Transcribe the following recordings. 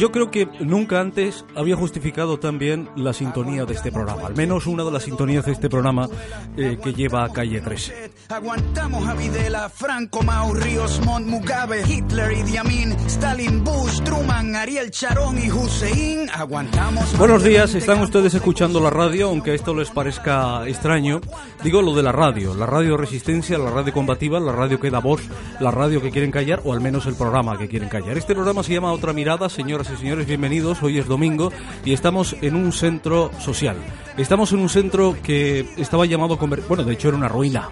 Yo creo que nunca antes había justificado tan bien la sintonía de este programa, al menos una de las sintonías de este programa eh, que lleva a calle 13. Aguantamos a Videla, Franco, Mau, Ríos, Montt, Mugabe, Hitler, Idi Amin, Stalin, Bush, Truman, Ariel Sharon y Hussein. Aguantamos. Buenos días, están ustedes escuchando la radio, aunque esto les parezca extraño. Digo lo de la radio, la radio resistencia, la radio combativa, la radio que da voz, la radio que quieren callar, o al menos el programa que quieren callar. Este programa se llama Otra Mirada, señoras y señores, bienvenidos. Hoy es domingo y estamos en un centro social. Estamos en un centro que estaba llamado, bueno, de hecho era una ruina.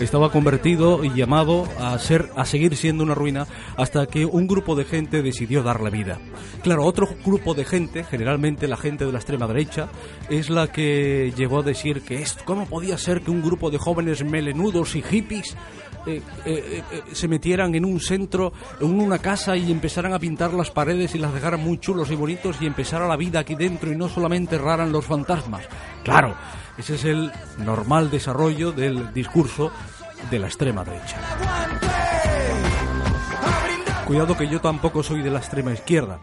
Estaba convertido y llamado a ser, a seguir siendo una ruina hasta que un grupo de gente decidió darle vida. Claro, otro grupo de gente, generalmente la gente de la extrema derecha, es la que llegó a decir que es, ¿cómo podía ser que un grupo de jóvenes melenudos y hippies eh, eh, eh, se metieran en un centro, en una casa y empezaran a pintar las paredes y las dejaran muy chulos y bonitos y empezara la vida aquí dentro y no solamente erraran los fantasmas. Claro, ese es el normal desarrollo del discurso de la extrema derecha. Cuidado que yo tampoco soy de la extrema izquierda,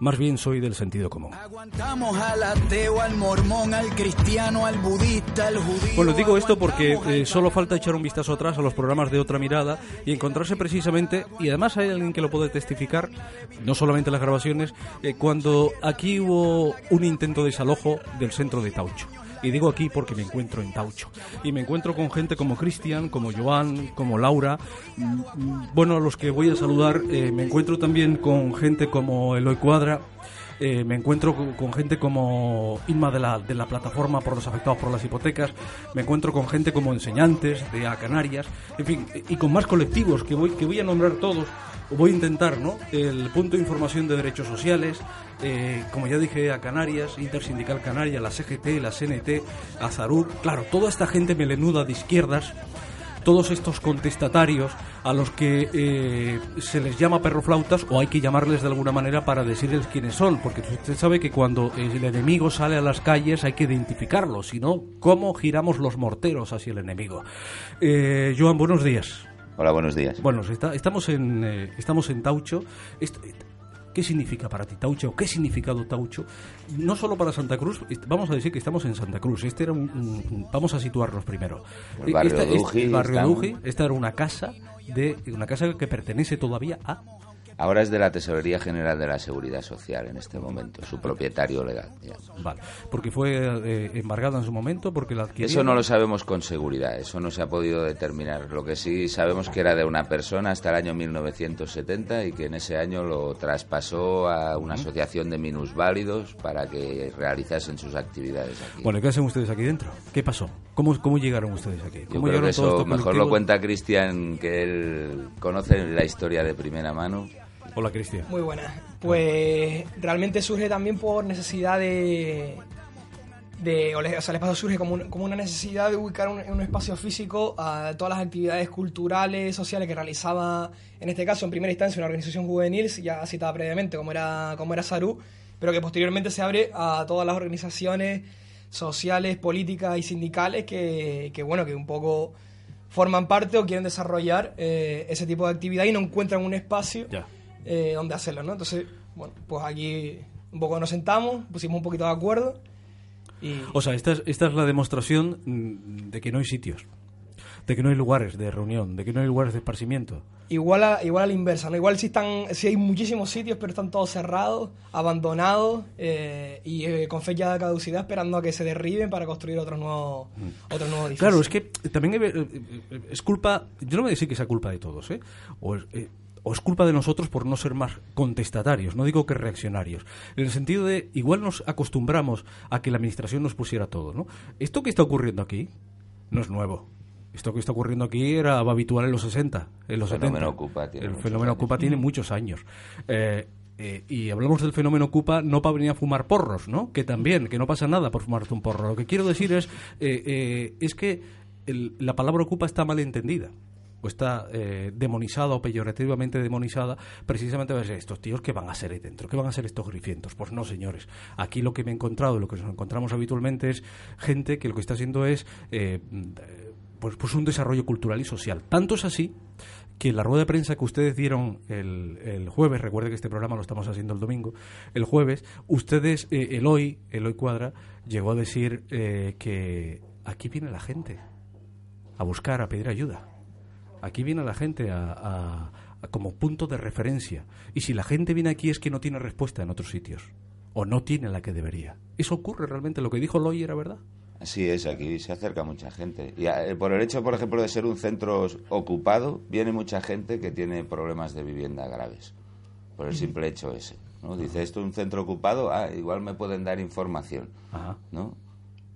más bien soy del sentido común. Aguantamos al ateo, al mormón, al cristiano, al budista, al judío. Bueno, digo esto porque eh, solo falta echar un vistazo atrás a los programas de otra mirada y encontrarse precisamente, y además hay alguien que lo puede testificar, no solamente las grabaciones, eh, cuando aquí hubo un intento de desalojo del centro de Taucho. Y digo aquí porque me encuentro en Taucho. Y me encuentro con gente como Cristian, como Joan, como Laura. Mm, mm, Bueno, a los que voy a saludar, eh, me encuentro también con gente como Eloy Cuadra, eh, me encuentro con, gente como Inma de la, de la plataforma por los afectados por las hipotecas, me encuentro con gente como enseñantes de A Canarias, en fin, y con más colectivos que voy, que voy a nombrar todos. Voy a intentar, ¿no? El punto de información de derechos sociales, eh, como ya dije, a Canarias, Intersindical Canaria, la CGT, la CNT, Azarú, claro, toda esta gente melenuda de izquierdas, todos estos contestatarios a los que eh, se les llama perroflautas o hay que llamarles de alguna manera para decirles quiénes son, porque usted sabe que cuando el enemigo sale a las calles hay que identificarlo, si no, ¿cómo giramos los morteros hacia el enemigo? Eh, Joan, buenos días. Hola, buenos días. Bueno, está- estamos, en, eh, estamos en Taucho. Est- ¿Qué significa para ti Taucho? ¿Qué significado Taucho? No solo para Santa Cruz, vamos a decir que estamos en Santa Cruz. Este era un, un- un- vamos a situarnos primero. El barrio Esta- este- Duji, el barrio. Duji, esta era una casa de una casa que pertenece todavía a Ahora es de la Tesorería General de la Seguridad Social en este momento, su propietario legal. ya. Vale, porque fue eh, embargada en su momento, porque la adquirieron. Eso no lo sabemos con seguridad, eso no se ha podido determinar. Lo que sí sabemos que era de una persona hasta el año 1970 y que en ese año lo traspasó a una asociación de minusválidos para que realizasen sus actividades aquí. Bueno, ¿qué hacen ustedes aquí dentro? ¿Qué pasó? ¿Cómo, cómo llegaron ustedes aquí? Yo ¿Cómo creo llegaron que eso mejor lo cuenta Cristian, que él conoce la historia de primera mano. Hola, Cristian. Muy buena. Pues realmente surge también por necesidad de. de o, sea, el espacio surge como, un- como una necesidad de ubicar un, en un espacio físico a todas las actividades culturales, sociales que realizaba, en este caso, en primera instancia, una organización juvenil, ya citada previamente, como era, como era Sarú, pero que posteriormente se abre a todas las organizaciones sociales, políticas y sindicales que, que bueno, que un poco forman parte o quieren desarrollar eh, ese tipo de actividad y no encuentran un espacio Ya. Eh, donde hacerlo, ¿no? Entonces, bueno, pues aquí un poco nos sentamos, pusimos un poquito de acuerdo y... O sea, esta es, esta es la demostración mm, de que no hay sitios. de que no hay lugares de reunión, de que no hay lugares de esparcimiento. Igual a, igual a la inversa, ¿no? Igual si están, si hay muchísimos sitios, pero están todos cerrados, abandonados eh, y eh, con fecha de caducidad esperando a que se derriben para construir otros nuevos, otros nuevos edificios. Claro, es que también eh, eh, es culpa, yo no voy a decir que sea culpa de todos, ¿eh? O es, eh, o es culpa de nosotros por no ser más contestatarios, no digo que reaccionarios, en el sentido de igual nos acostumbramos a que la administración nos pusiera todo, ¿no? Esto que está ocurriendo aquí no es nuevo. Esto que está ocurriendo aquí era habitual en los 60, en los El fenómeno 70. Ocupa tiene el muchos fenómeno años. Ocupa tiene muchos años. Eh, eh, y hablamos del fenómeno Ocupa no para venir a fumar porros, ¿no? Que también, que no pasa nada por fumarte un porro. Lo que quiero decir es, eh, eh, es que el- la palabra Ocupa está mal entendida o está eh, demonizada o peyorativamente demonizada precisamente a ver estos tíos que van a ser ahí dentro, que van a ser estos grifientos. Pues no, señores. Aquí lo que me he encontrado lo que nos encontramos habitualmente es gente que lo que está haciendo es eh, pues, pues un desarrollo cultural y social. Tanto es así que la rueda de prensa que ustedes dieron el, el jueves, recuerde que este programa lo estamos haciendo el domingo, el jueves, ustedes, eh, el hoy, el hoy cuadra, llegó a decir eh, que aquí viene la gente a buscar, a pedir ayuda. Aquí viene la gente a, a- a- como punto de referencia. Y si la gente viene aquí es que no tiene respuesta en otros sitios. O no tiene la que debería. Eso ocurre realmente. Lo que dijo Loy era verdad. Así es, aquí se acerca mucha gente. Y eh, por el hecho, por ejemplo, de ser un centro ocupado, viene mucha gente que tiene problemas de vivienda graves. Por el simple hecho ese. ¿no? Dice, esto es un centro ocupado, ah, igual me pueden dar información. Ajá. ¿no?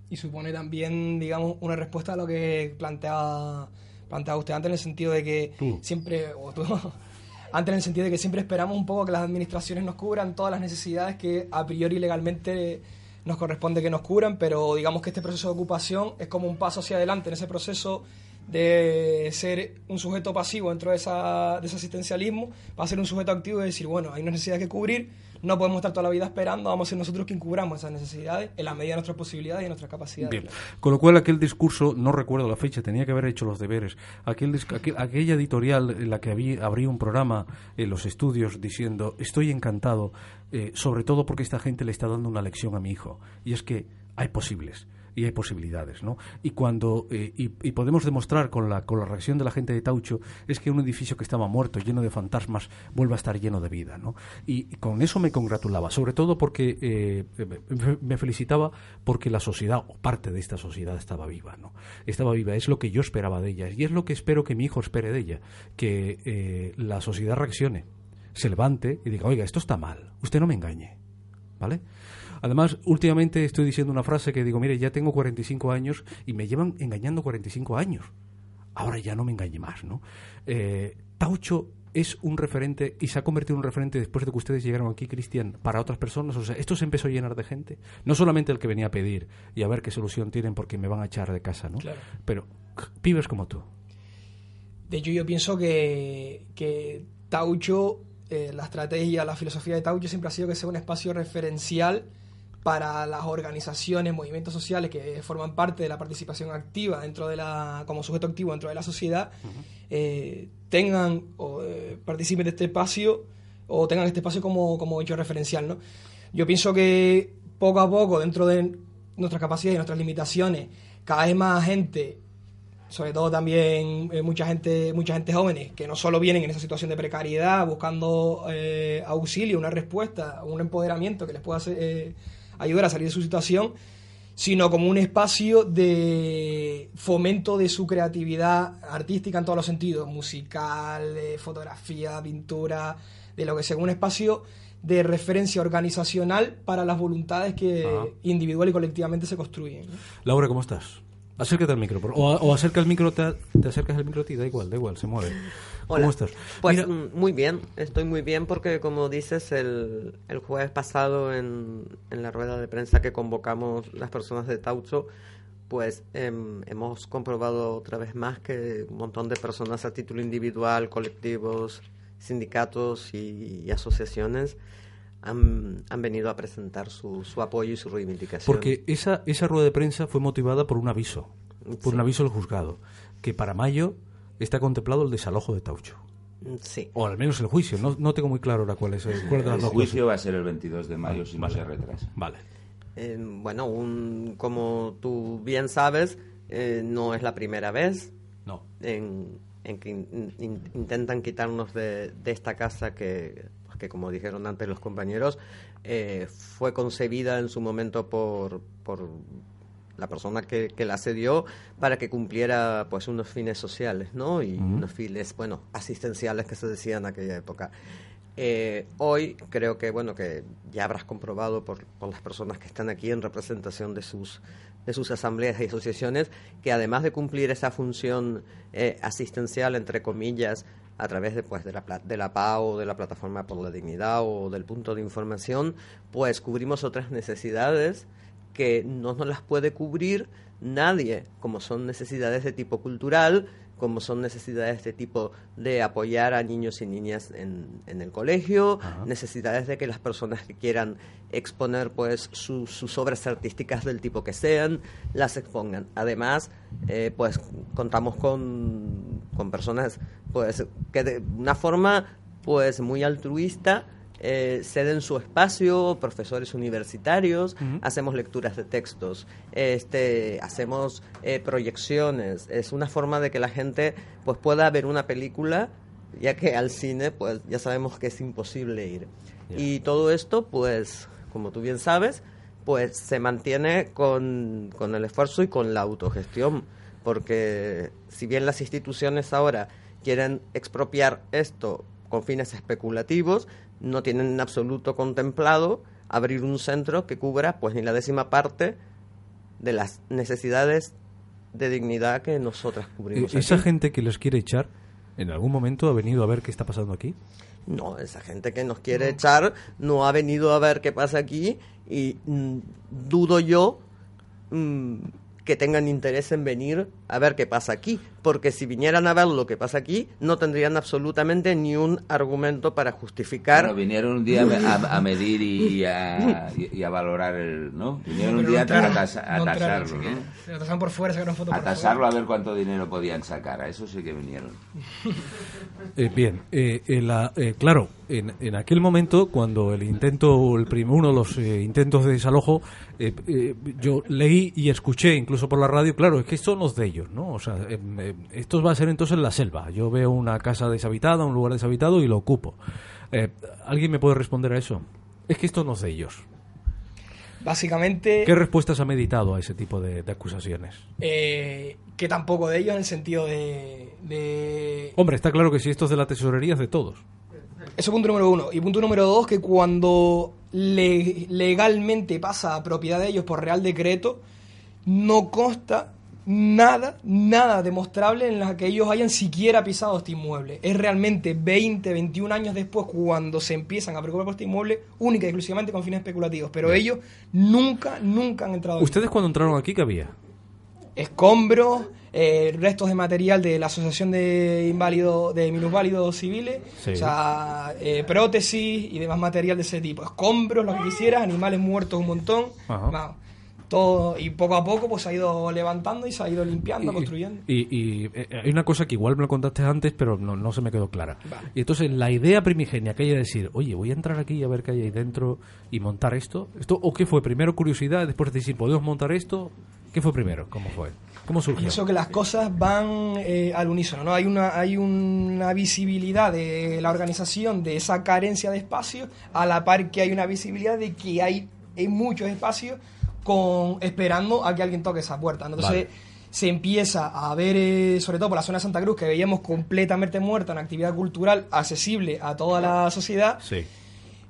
Y supone también, digamos, una respuesta a lo que planteaba, planteaba usted antes en el sentido de que Tú. siempre, o tú, antes en el sentido de que siempre esperamos un poco que las administraciones nos cubran todas las necesidades que a priori legalmente nos corresponde que nos cubran, pero digamos que este proceso de ocupación es como un paso hacia adelante en ese proceso de ser un sujeto pasivo dentro de, esa, de ese asistencialismo, va a ser un sujeto activo y decir, bueno, hay una necesidad que cubrir, no podemos estar toda la vida esperando, vamos a ser nosotros quien cubramos esas necesidades en la medida de nuestras posibilidades y nuestras capacidades. Bien. Con lo cual, aquel discurso, no recuerdo la fecha, tenía que haber hecho los deberes. Aquel, aquel- aquella editorial en la que había, abrí un programa en los estudios diciendo: Estoy encantado, eh, sobre todo porque esta gente le está dando una lección a mi hijo. Y es que hay posibles. Y hay posibilidades, ¿no? Y cuando eh, y, podemos demostrar con la con la reacción de la gente de Taucho es que un edificio que estaba muerto, lleno de fantasmas, vuelve a estar lleno de vida, ¿no? Y, con eso me congratulaba, sobre todo porque eh, me- me felicitaba porque la sociedad o parte de esta sociedad estaba viva, ¿no? Estaba viva, es lo que yo esperaba de ella y es lo que espero que mi hijo espere de ella, que eh, la sociedad reaccione, se levante y diga, oiga, esto está mal, usted no me engañe, ¿vale? Además, últimamente estoy diciendo una frase que digo, mire, ya tengo 45 años y me llevan engañando 45 años. Ahora ya no me engañe más, ¿no? Eh, Taucho es un referente y se ha convertido en un referente después de que ustedes llegaron aquí, Cristian, para otras personas. O sea, esto se empezó a llenar de gente. No solamente el que venía a pedir y a ver qué solución tienen porque me van a echar de casa, ¿no? Claro. Pero pibes como tú. De hecho, yo pienso que, que Taucho, eh, la estrategia, la filosofía de Taucho siempre ha sido que sea un espacio referencial para las organizaciones, movimientos sociales que forman parte de la participación activa dentro de la, como sujeto activo dentro de la sociedad, eh, tengan o eh, participen de este espacio o tengan este espacio como, como hecho referencial, ¿no? Yo pienso que poco a poco, dentro de nuestras capacidades y nuestras limitaciones, cada vez más gente sobre todo también eh, mucha gente mucha gente jóvenes que no solo vienen en esa situación de precariedad buscando eh, auxilio una respuesta un empoderamiento que les pueda hacer, eh, ayudar a salir de su situación sino como un espacio de fomento de su creatividad artística en todos los sentidos musical fotografía pintura de lo que sea un espacio de referencia organizacional para las voluntades que Ajá. individual y colectivamente se construyen. Laura, ¿cómo estás? Acércate al micro. por- O, o acerca el micro, te, te acercas al micro a ti, da igual, da igual, se mueve. Hola. ¿Cómo estás? Pues Mira, muy bien, estoy muy bien porque como dices, el, el jueves pasado en, en la rueda de prensa que convocamos las personas de Taucho, pues em, hemos comprobado otra vez más que un montón de personas a título individual, colectivos, sindicatos y, y asociaciones han, han venido a presentar su, su apoyo y su reivindicación. Porque esa, esa rueda de prensa fue motivada por un aviso, por Sí. un aviso del juzgado, que para mayo está contemplado el desalojo de Taucho. Sí. O al menos el juicio, no, no tengo muy claro ahora cuál es, el- cuál El juicio va a ser el 22 de mayo si no Vale. se retrasa. Vale. Eh, bueno, un, como tú bien sabes, eh, no es la primera vez No. En, en que in- in- intentan quitarnos de, de esta casa que, que, como dijeron antes los compañeros, eh, fue concebida en su momento por, por la persona que, que la cedió para que cumpliera pues unos fines sociales, ¿no? Y unos fines, bueno, asistenciales que se decían en aquella época. Eh, hoy creo que bueno que ya habrás comprobado por, por las personas que están aquí en representación de sus de sus asambleas y asociaciones que además de cumplir esa función eh, asistencial entre comillas a través de, pues, de, la, de la PAO, de la Plataforma por la Dignidad o del punto de información, pues cubrimos otras necesidades que no nos las puede cubrir nadie, como son necesidades de tipo cultural, como son necesidades de tipo de apoyar a niños y niñas en, en el colegio, necesidades de que las personas que quieran exponer pues su- sus obras artísticas del tipo que sean, las expongan. Además, eh, pues contamos con, con personas pues que de una forma pues muy altruista eh, ceden su espacio, profesores universitarios, hacemos lecturas de textos, este, hacemos eh, proyecciones. Es una forma de que la gente pues pueda ver una película, ya que al cine pues ya sabemos que es imposible ir. Y todo esto pues, como tú bien sabes, pues se mantiene con, con el esfuerzo y con la autogestión, porque si bien las instituciones ahora quieren expropiar esto con fines especulativos, no tienen en absoluto contemplado abrir un centro que cubra pues ni la décima parte de las necesidades de dignidad que nosotras cubrimos. Eh, Esa aquí. gente que los quiere echar, ¿en algún momento ha venido a ver qué está pasando aquí? No, esa gente que nos quiere echar no ha venido a ver qué pasa aquí y mm, dudo yo mm, que tengan interés en venir a ver qué pasa aquí, porque si vinieran a ver lo que pasa aquí, no tendrían absolutamente ni un argumento para justificar. Bueno, vinieron un día a, a- medir y a, y- y a valorar el, ¿no? Vinieron un día a, entraron, tasa- a no entraron, tasarlo, ¿no? Se lo tasaron por fuera, sacaron fotos A por tasarlo a ver cuánto dinero podían sacar. A eso sí que vinieron. Eh, bien, eh, en la- eh, claro, en, en aquel momento, cuando el intento, el prim- uno de los eh, intentos de desalojo, eh, eh, yo leí y escuché, incluso por la radio, claro, es que son los de ellos, ¿no? O sea, eh, eh, esto va a ser entonces en la selva. Yo veo una casa deshabitada, un lugar deshabitado y lo ocupo. ¿Alguien me puede responder a eso? Es que esto no es de ellos. Básicamente, ¿Qué respuestas ha meditado a ese tipo de, de acusaciones? que tampoco de ellos en el sentido de, de Hombre, está claro que si esto es de la tesorería es de todos. Eso punto número uno. Y punto número dos, que cuando le- legalmente pasa a propiedad de ellos por real decreto, no consta nada, nada demostrable en la que ellos hayan siquiera pisado este inmueble. Es realmente 20, 21 años después cuando se empiezan a preocupar por este inmueble, única y exclusivamente con fines especulativos. Pero ellos nunca, nunca han entrado aquí. ¿Ustedes cuando entraron aquí qué había? escombros, eh, restos de material de la Asociación de Inválidos, de Minusválidos Civiles, Sí. o sea, eh, prótesis y demás material de ese tipo. Escombros, lo que quisieras, animales muertos un montón. Vamos, todo, y poco a poco pues se ha ido levantando y se ha ido limpiando, Y- construyendo. Y, y, eh, hay una cosa que igual me lo contaste antes, pero no, no se me quedó clara. Vale. Y entonces, la idea primigenia que haya de decir, oye, voy a entrar aquí a ver qué hay ahí dentro y montar esto, esto ¿o qué fue? ¿Primero curiosidad, después decir, podemos montar esto? ¿Qué fue primero? ¿Cómo fue? ¿Cómo surgió? Pienso que las cosas van eh, al unísono, ¿no? Hay una, hay una visibilidad de la organización de esa carencia de espacio, a la par que hay una visibilidad de que hay, hay muchos espacios con, esperando a que alguien toque esa puerta. ¿no? Entonces Vale. se empieza a ver, eh, sobre todo por la zona de Santa Cruz, que veíamos completamente muerta en actividad cultural accesible a toda la sociedad, Sí.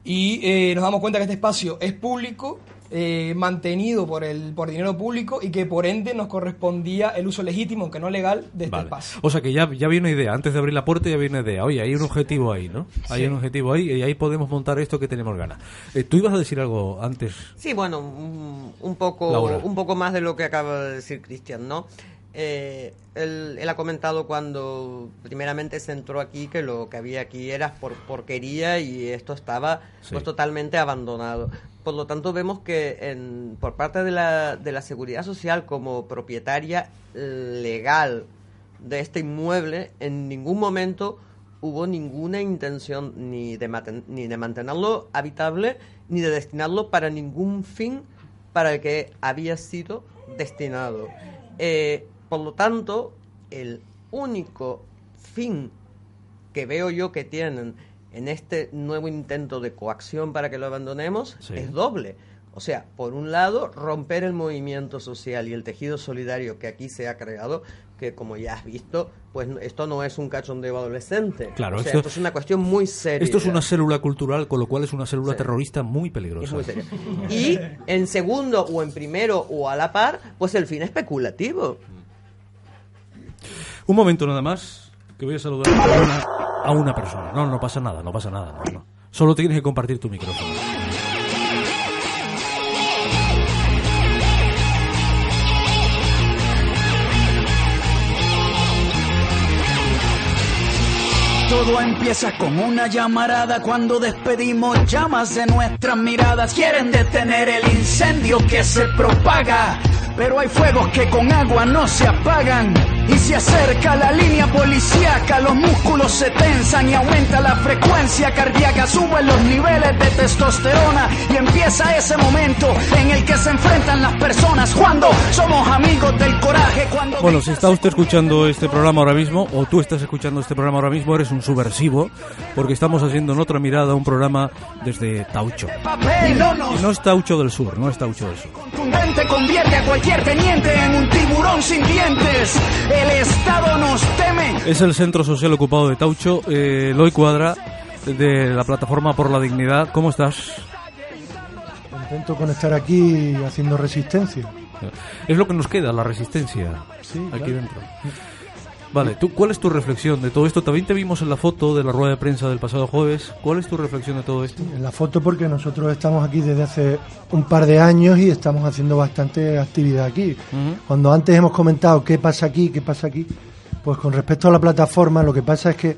y eh, nos damos cuenta que este espacio es público, eh, mantenido por el por dinero público y que por ende nos correspondía el uso legítimo, aunque no legal, de este Vale. espacio. O sea que ya, ya había una idea, antes de abrir la puerta ya había una idea. Oye, hay un objetivo ahí, ¿no? Hay Sí. un objetivo ahí y ahí podemos montar esto que tenemos ganas. Eh, Tú ibas a decir algo antes. Sí, bueno, un, un poco, Laura. un poco más de lo que acaba de decir Cristian, ¿no? Eh, él, él ha comentado cuando primeramente se entró aquí que lo que había aquí era por porquería y esto estaba Sí. pues totalmente abandonado. Por lo tanto, vemos que en, por parte de la, de la Seguridad Social como propietaria legal de este inmueble, en ningún momento hubo ninguna intención ni de, maten- ni de mantenerlo habitable ni de destinarlo para ningún fin para el que había sido destinado. Eh, por lo tanto, el único fin que veo yo que tienen en este nuevo intento de coacción para que lo abandonemos Sí. es doble. O sea, por un lado, romper el movimiento social y el tejido solidario que aquí se ha creado, que como ya has visto, pues esto no es un cachondeo adolescente. Claro, o sea, esto- esto, es una cuestión muy seria. Esto es una célula cultural, con lo cual es una célula Sí. terrorista muy Es peligrosa. muy serio. Y en segundo o en primero o a la par, pues el fin especulativo. Un momento nada más, que voy a saludar a una, persona. No, no pasa nada, no pasa nada. no, no. Solo tienes que compartir tu micrófono. Todo empieza con una llamarada cuando despedimos llamas de nuestras miradas. Quieren detener el incendio que se propaga. Pero hay fuegos que con agua no se apagan. Y se acerca la línea policíaca, los músculos se tensan y aumenta la frecuencia cardíaca, suben los niveles de testosterona y empieza ese momento en el que se enfrentan las personas cuando somos amigos del coraje, cuando... Bueno, si está usted escuchando este programa ahora mismo, o tú estás escuchando este programa ahora mismo, eres un subversivo, porque estamos haciendo en otra mirada un programa desde Taucho. y no nos Y no es Taucho del Sur, no es Taucho del Sur. contundente convierte a cualquier teniente en un tiburón sin dientes. El Estado nos teme. Es el Centro Social Ocupado de Taucho, eh, Eloy Cuadra, de la Plataforma por la Dignidad. ¿Cómo estás? Contento con estar aquí haciendo resistencia. Es lo que nos queda, la resistencia, Sí, aquí claro. dentro. Vale, ¿tú, ¿cuál es tu reflexión de todo esto? También te vimos en la foto de la rueda de prensa del pasado jueves. ¿Cuál es tu reflexión de todo esto? En la foto porque nosotros estamos aquí desde hace un par de años y estamos haciendo bastante actividad aquí. Cuando antes hemos comentado qué pasa aquí, qué pasa aquí, pues con respecto a la plataforma lo que pasa es que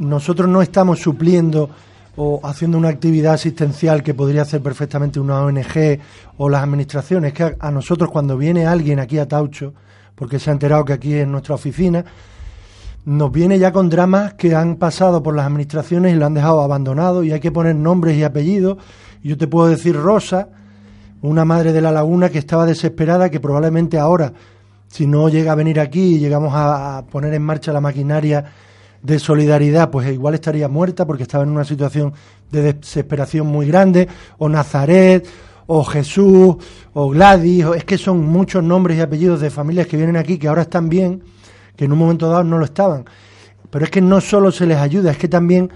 nosotros no estamos supliendo o haciendo una actividad asistencial que podría hacer perfectamente una ONG o las administraciones. Que a, a nosotros cuando viene alguien aquí a Taucho, porque se ha enterado que aquí es nuestra oficina, nos viene ya con dramas que han pasado por las administraciones y lo han dejado abandonado y hay que poner nombres y apellidos. Yo te puedo decir Rosa, una madre de la laguna que estaba desesperada, que probablemente ahora, si no llega a venir aquí y llegamos a poner en marcha la maquinaria de solidaridad, pues igual estaría muerta porque estaba en una situación de desesperación muy grande, o Nazaret, o Jesús, o Gladys, o- es que son muchos nombres y apellidos de familias que vienen aquí que ahora están bien, que en un momento dado no lo estaban. Pero es que no solo se les ayuda, es que también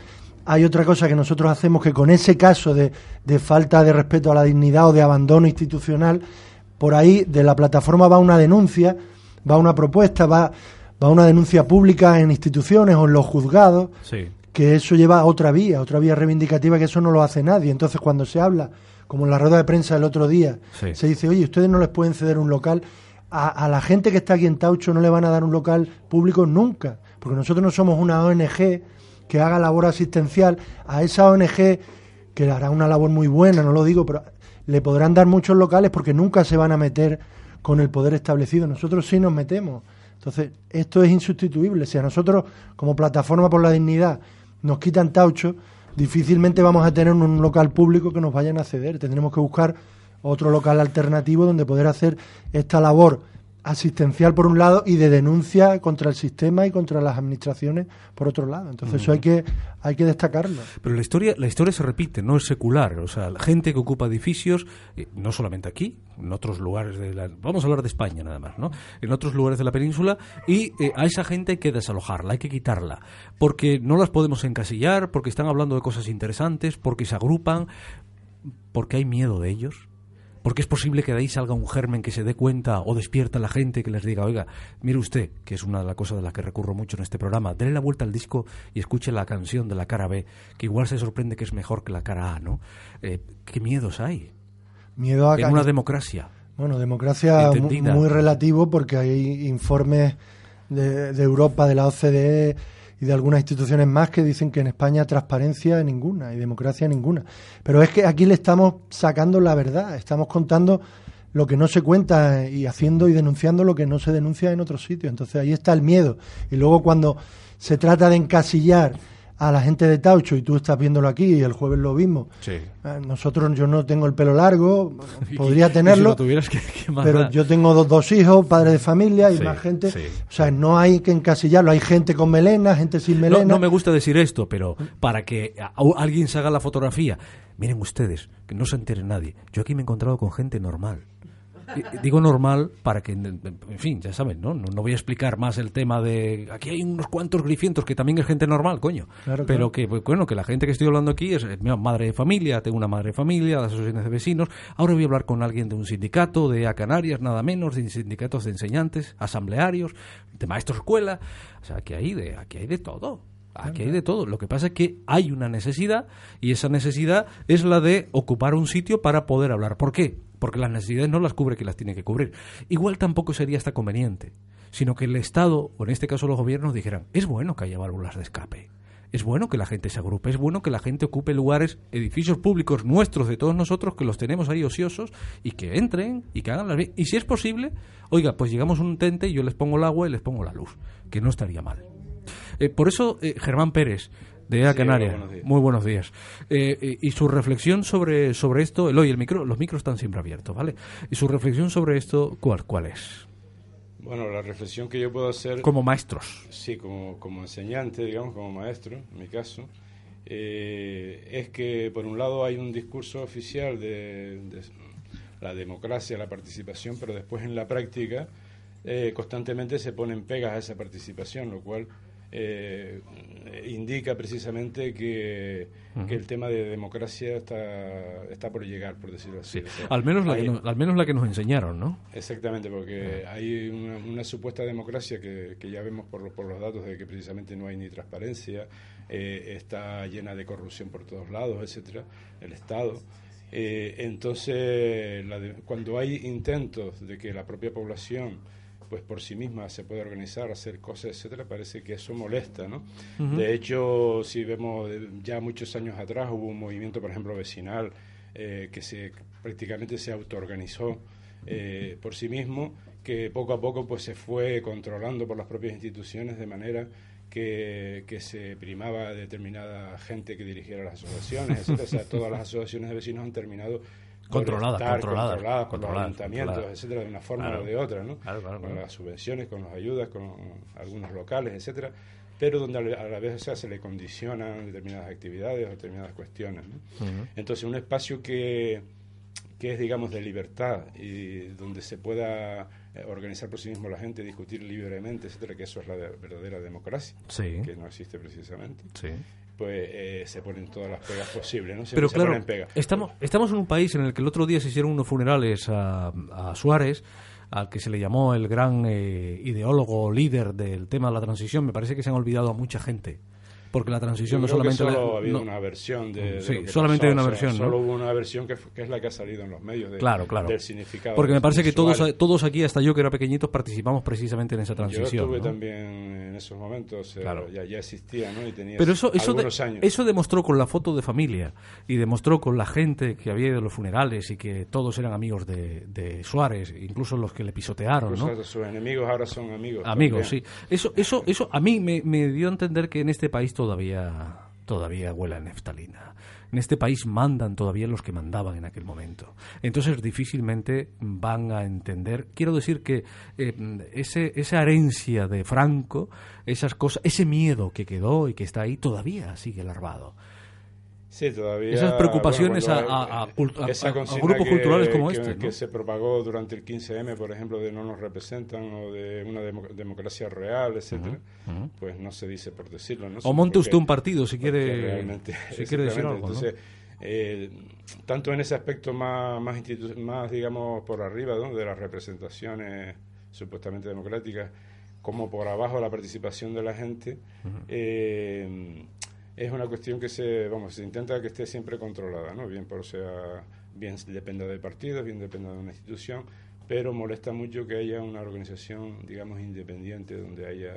hay otra cosa que nosotros hacemos que con ese caso de, de falta de respeto a la dignidad o de abandono institucional, por ahí de la plataforma va una denuncia, va una propuesta, va, va una denuncia pública en instituciones o en los juzgados, Sí. que eso lleva a otra vía, otra vía reivindicativa que eso no lo hace nadie. Entonces cuando se habla, como en la rueda de prensa el otro día, Sí. se dice, oye, ustedes no les pueden ceder un local, a, a la gente que está aquí en Taucho no le van a dar un local público nunca, porque nosotros no somos una ONG que haga labor asistencial, a esa ONG que hará una labor muy buena, no lo digo, pero le podrán dar muchos locales porque nunca se van a meter con el poder establecido. Nosotros sí nos metemos. Entonces, esto es insustituible. Si a nosotros, como plataforma por la dignidad, nos quitan Taucho, difícilmente vamos a tener un local público que nos vayan a ceder. Tendremos que buscar otro local alternativo donde poder hacer esta labor asistencial por un lado y de denuncia contra el sistema y contra las administraciones por otro lado. Entonces eso hay que hay que destacarlo. Pero la historia, la historia se repite, no es secular. O sea, la gente que ocupa edificios, eh, no solamente aquí, en otros lugares de la... Vamos a hablar de España nada más, ¿no? En otros lugares de la península. Y eh, a esa gente hay que desalojarla, hay que quitarla. Porque no las podemos encasillar, porque están hablando de cosas interesantes, porque se agrupan, porque hay miedo de ellos. Porque es posible que de ahí salga un germen que se dé cuenta o despierta a la gente que les diga, oiga, mire usted, que es una de las cosas de las que recurro mucho en este programa, dele la vuelta al disco y escuche la canción de la cara B, que igual se sorprende que es mejor que la cara A, ¿no? Eh, ¿Qué miedos hay Miedo a en una democracia? Bueno, democracia Entendida. muy relativo porque hay informes de, de Europa, de la OCDE y de algunas instituciones más que dicen que en España transparencia ninguna y democracia ninguna. Pero es que aquí le estamos sacando la verdad, estamos contando lo que no se cuenta y haciendo y denunciando lo que no se denuncia en otros sitios. Entonces ahí está el miedo. Y luego cuando se trata de encasillar a la gente de Taucho, y tú estás viéndolo aquí, y el jueves lo vimos. Sí. Eh, Nosotros, yo no tengo el pelo largo, podría si tenerlo, lo tuvieras, ¿qué- qué más pero da? yo tengo dos, dos hijos, padres de familia y Sí, más gente. sí, o sea, no hay que encasillarlo. Hay gente con melena, gente sin No, melena. no me gusta decir esto, pero para que a- a- alguien se haga la fotografía, miren ustedes, que no se entere nadie. Yo aquí me he encontrado con gente normal. Digo normal para que, en fin, ya saben, ¿no? ¿no? no voy a explicar más el tema de... Aquí hay unos cuantos grifientos que también es gente normal, coño. Claro, Pero claro. que, pues, bueno, que la gente que estoy hablando aquí es eh, mi madre de familia, tengo una madre de familia, las asociaciones de vecinos. Ahora voy a hablar con alguien de un sindicato, de A Canarias, nada menos, de sindicatos de enseñantes, asamblearios, de maestros escuela. O sea, aquí hay de, aquí hay de todo. Aquí hay de todo. Lo que pasa es que hay una necesidad y esa necesidad es la de ocupar un sitio para poder hablar. ¿Por qué? Porque las necesidades no las cubre quien las tiene que cubrir. Igual tampoco sería hasta conveniente, sino que el Estado, o en este caso los gobiernos, dijeran, es bueno que haya válvulas de escape. Es bueno que la gente se agrupe, es bueno que la gente ocupe lugares, edificios públicos nuestros, de todos nosotros, que los tenemos ahí ociosos, y que entren y que hagan las... vi- Y si es posible, oiga, pues llegamos a un tente y yo les pongo el agua y les pongo la luz, que no estaría mal. Eh, por eso, eh, Germán Pérez, de Sí, Canaria, hola, buenos muy buenos días. Eh, y su reflexión sobre, sobre esto, Eloy, el micro, los micros están siempre abiertos, ¿vale? Y su reflexión sobre esto, ¿cuál, cuál es? Bueno, la reflexión que yo puedo hacer, Como maestros. sí, como, como enseñante, digamos, como maestro, en mi caso, es que por un lado hay un discurso oficial de, de la democracia, la participación, pero después en la práctica eh, constantemente se ponen pegas a esa participación, lo cual eh, indica precisamente que, que el tema de democracia está, está por llegar, por decirlo así. O sea, Al menos, la que nos, al menos la que nos enseñaron, ¿no? Exactamente, porque hay una, una supuesta democracia que, que ya vemos por, por los datos de que precisamente no hay ni transparencia, eh, está llena de corrupción por todos lados, etcétera, el Estado. Eh, entonces, la de- cuando hay intentos de que la propia población pues por sí misma se puede organizar, hacer cosas, etcétera, parece que eso molesta, ¿no? De hecho, si vemos eh, ya muchos años atrás hubo un movimiento, por ejemplo, vecinal eh, que se prácticamente se autoorganizó eh, por sí mismo, que poco a poco pues se fue controlando por las propias instituciones de manera que, que se primaba a determinada gente que dirigiera las asociaciones, etcétera. O sea, todas las asociaciones de vecinos han terminado por Controladas, estar controladas, controladas por controladas, los ayuntamientos, etcétera, de una forma Claro. o de otra, ¿no? Claro, claro, con las subvenciones, con las ayudas, con algunos locales, etcétera, pero donde a la- vez o sea, se le condicionan determinadas actividades o determinadas cuestiones. ¿no? Entonces, un espacio que, que es, digamos, de libertad y donde se pueda eh, organizar por sí mismo la gente, discutir libremente, etcétera, que eso es la de- verdadera democracia, Sí. que no existe precisamente, Sí. Pues eh, se ponen todas las pegas posibles, ¿no? Pero se claro, ponen pegas. estamos, estamos en un país en el que el otro día se hicieron unos funerales a, a Suárez, al que se le llamó el gran eh, ideólogo líder del tema de la transición. Me parece que se han olvidado a mucha gente. Porque la transición Yo no solamente... la- solo ha habido no- una versión de, de Sí, que solamente pasó, hay una o sea, versión, ¿no? Solo hubo una versión que, que es la que ha salido en los medios de, Claro, claro. del significado. Porque me parece que todos, visual. todos aquí, hasta yo que era pequeñito, participamos precisamente en esa Yo transición. estuve ¿no? también en esos momentos, eh, Claro. ya, ya existía, ¿no? Y tenía Pero eso, eso, de- años. eso demostró con la foto de familia y demostró con la gente que había ido a los funerales y que todos eran amigos de, de Suárez, incluso los que le pisotearon, Incluso ¿no? sus enemigos ahora son amigos. Amigos, sí. también. Eso, eso, eso a mí me, me dio a entender que en este país todavía, todavía huele a neftalina. En este país mandan todavía los que mandaban en aquel momento. Entonces difícilmente van a entender. Quiero decir que eh, ese, esa herencia de Franco, esas cosas, ese miedo que quedó y que está ahí, todavía sigue larvado. Sí, todavía. Esas preocupaciones bueno, a- a- esa grupos que- culturales como que- este, ¿no? Que se propagó durante el 15M, por ejemplo, de no nos representan o de una demo- democracia real, etcétera, pues no se dice por decirlo. ¿no? O monte usted un partido si quiere, si quiere decir algo. ¿no? Entonces, eh, tanto en ese aspecto más, más, institu- más digamos, por arriba ¿no? de las representaciones supuestamente democráticas, como por abajo la participación de la gente, eh, es una cuestión que se, vamos, se intenta que esté siempre controlada, ¿no? Bien por sea, bien dependa de partidos, bien dependa de una institución, pero molesta mucho que haya una organización, digamos, independiente donde haya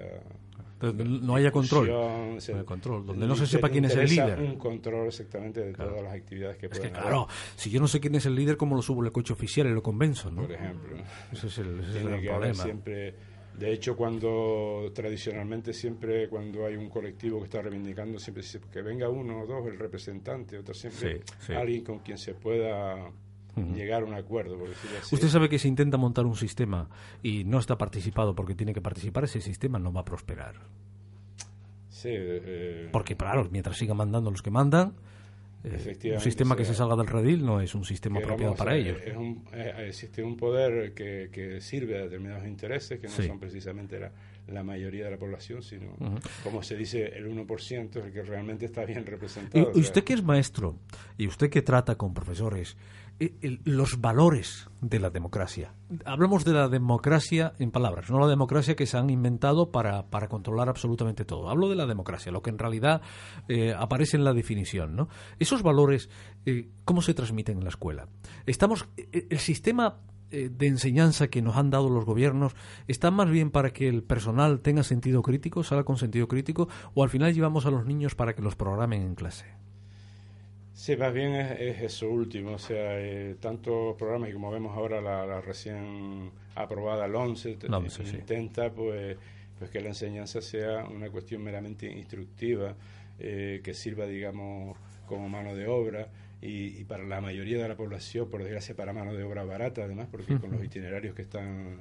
Entonces, no haya control. discusión, se- No haya control, donde no se sepa quién es el líder. Un control exactamente de todas las actividades que Es que claro, si yo no sé quién es el líder, ¿cómo lo subo al coche oficial y lo convenzo? ¿no? por ejemplo. Ese es el, ese es el haber problema. siempre De hecho, cuando tradicionalmente siempre cuando hay un colectivo que está reivindicando, siempre dice que venga uno o dos, el representante, otro siempre Sí, sí. alguien con quien se pueda llegar a un acuerdo, por decirlo así. Usted sabe que si intenta montar un sistema y no está participado porque tiene que participar, ese sistema no va a prosperar. Sí, eh, Porque, claro, mientras sigan mandando los que mandan, eh, un sistema que sea, se salga del redil no es un sistema apropiado para ellos. es un- eh, existe un poder que, que sirve a determinados intereses que no Sí. son precisamente la, la mayoría de la población, sino, como se dice, el 1% es el que realmente está bien Y representado. o sea, usted que es maestro y usted que trata con profesores, el- los valores de la democracia. Hablamos de la democracia en palabras, no la democracia que se han inventado para, para controlar absolutamente todo. Hablo de la democracia, lo que en realidad eh, aparece en la definición. ¿no? Esos valores, eh, ¿cómo se transmiten en la escuela? Estamos, eh, el sistema eh, de enseñanza que nos han dado los gobiernos está más bien para que el personal tenga sentido crítico, salga con sentido crítico, o al final llevamos a los niños para que los programen en clase. Sí, más bien es, es eso último, o sea, eh, tantos programas y como vemos ahora la, la recién aprobada el 11, te- La 11, sí. intenta pues, pues que la enseñanza sea una cuestión meramente instructiva, eh, que sirva, digamos, como mano de obra y, y para la mayoría de la población, por desgracia, para mano de obra barata, además, porque con los itinerarios que están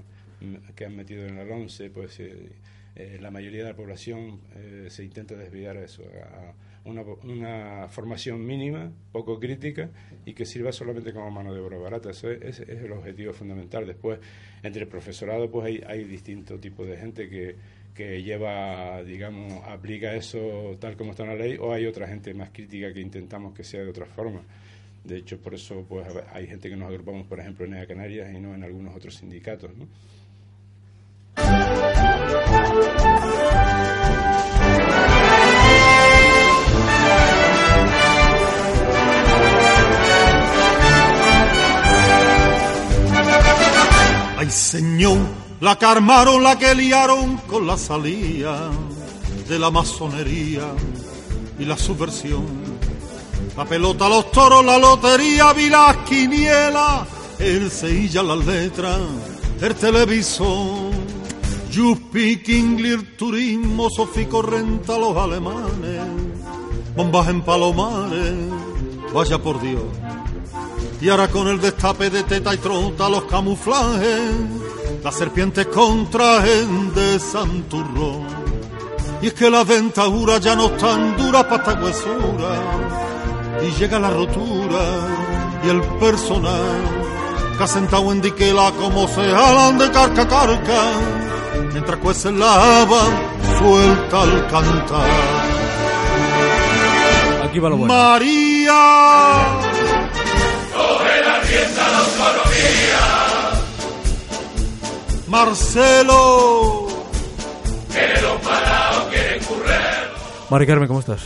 que han metido en el 11, pues eh, eh, la mayoría de la población eh, se intenta desviar a eso, a una, una formación mínima, poco crítica y que sirva solamente como mano de obra barata. Eso es, es el objetivo fundamental. Después, entre el profesorado, pues hay, hay distintos tipos de gente que, que lleva, digamos, aplica eso tal como está en la ley, o hay otra gente más crítica que intentamos que sea de otra forma. De hecho, por eso pues hay gente que nos agrupamos, por ejemplo, en EA Canarias y no en algunos otros sindicatos, ¿no? Ay, señor, la que armaron, la que liaron con la salida de la masonería y la subversión. La pelota, los toros, la lotería, vi las quinielas, el seilla, las letras, el televisor. Speak English, turismo, Sofico renta los alemanes, bombas en palomares, vaya por Dios. Y ahora con el destape de teta y trota los camuflajes, las serpientes con traje de santurrón. Y es que las dentaduras ya no están duras para esta huesura. Y llega la rotura y el personal que ha sentado en diquela como se jalan de carca a carca. Mientras cuecen la haba, suelta al cantar. Aquí va lo bueno. María. Marcelo. Mari Carmen, ¿cómo estás?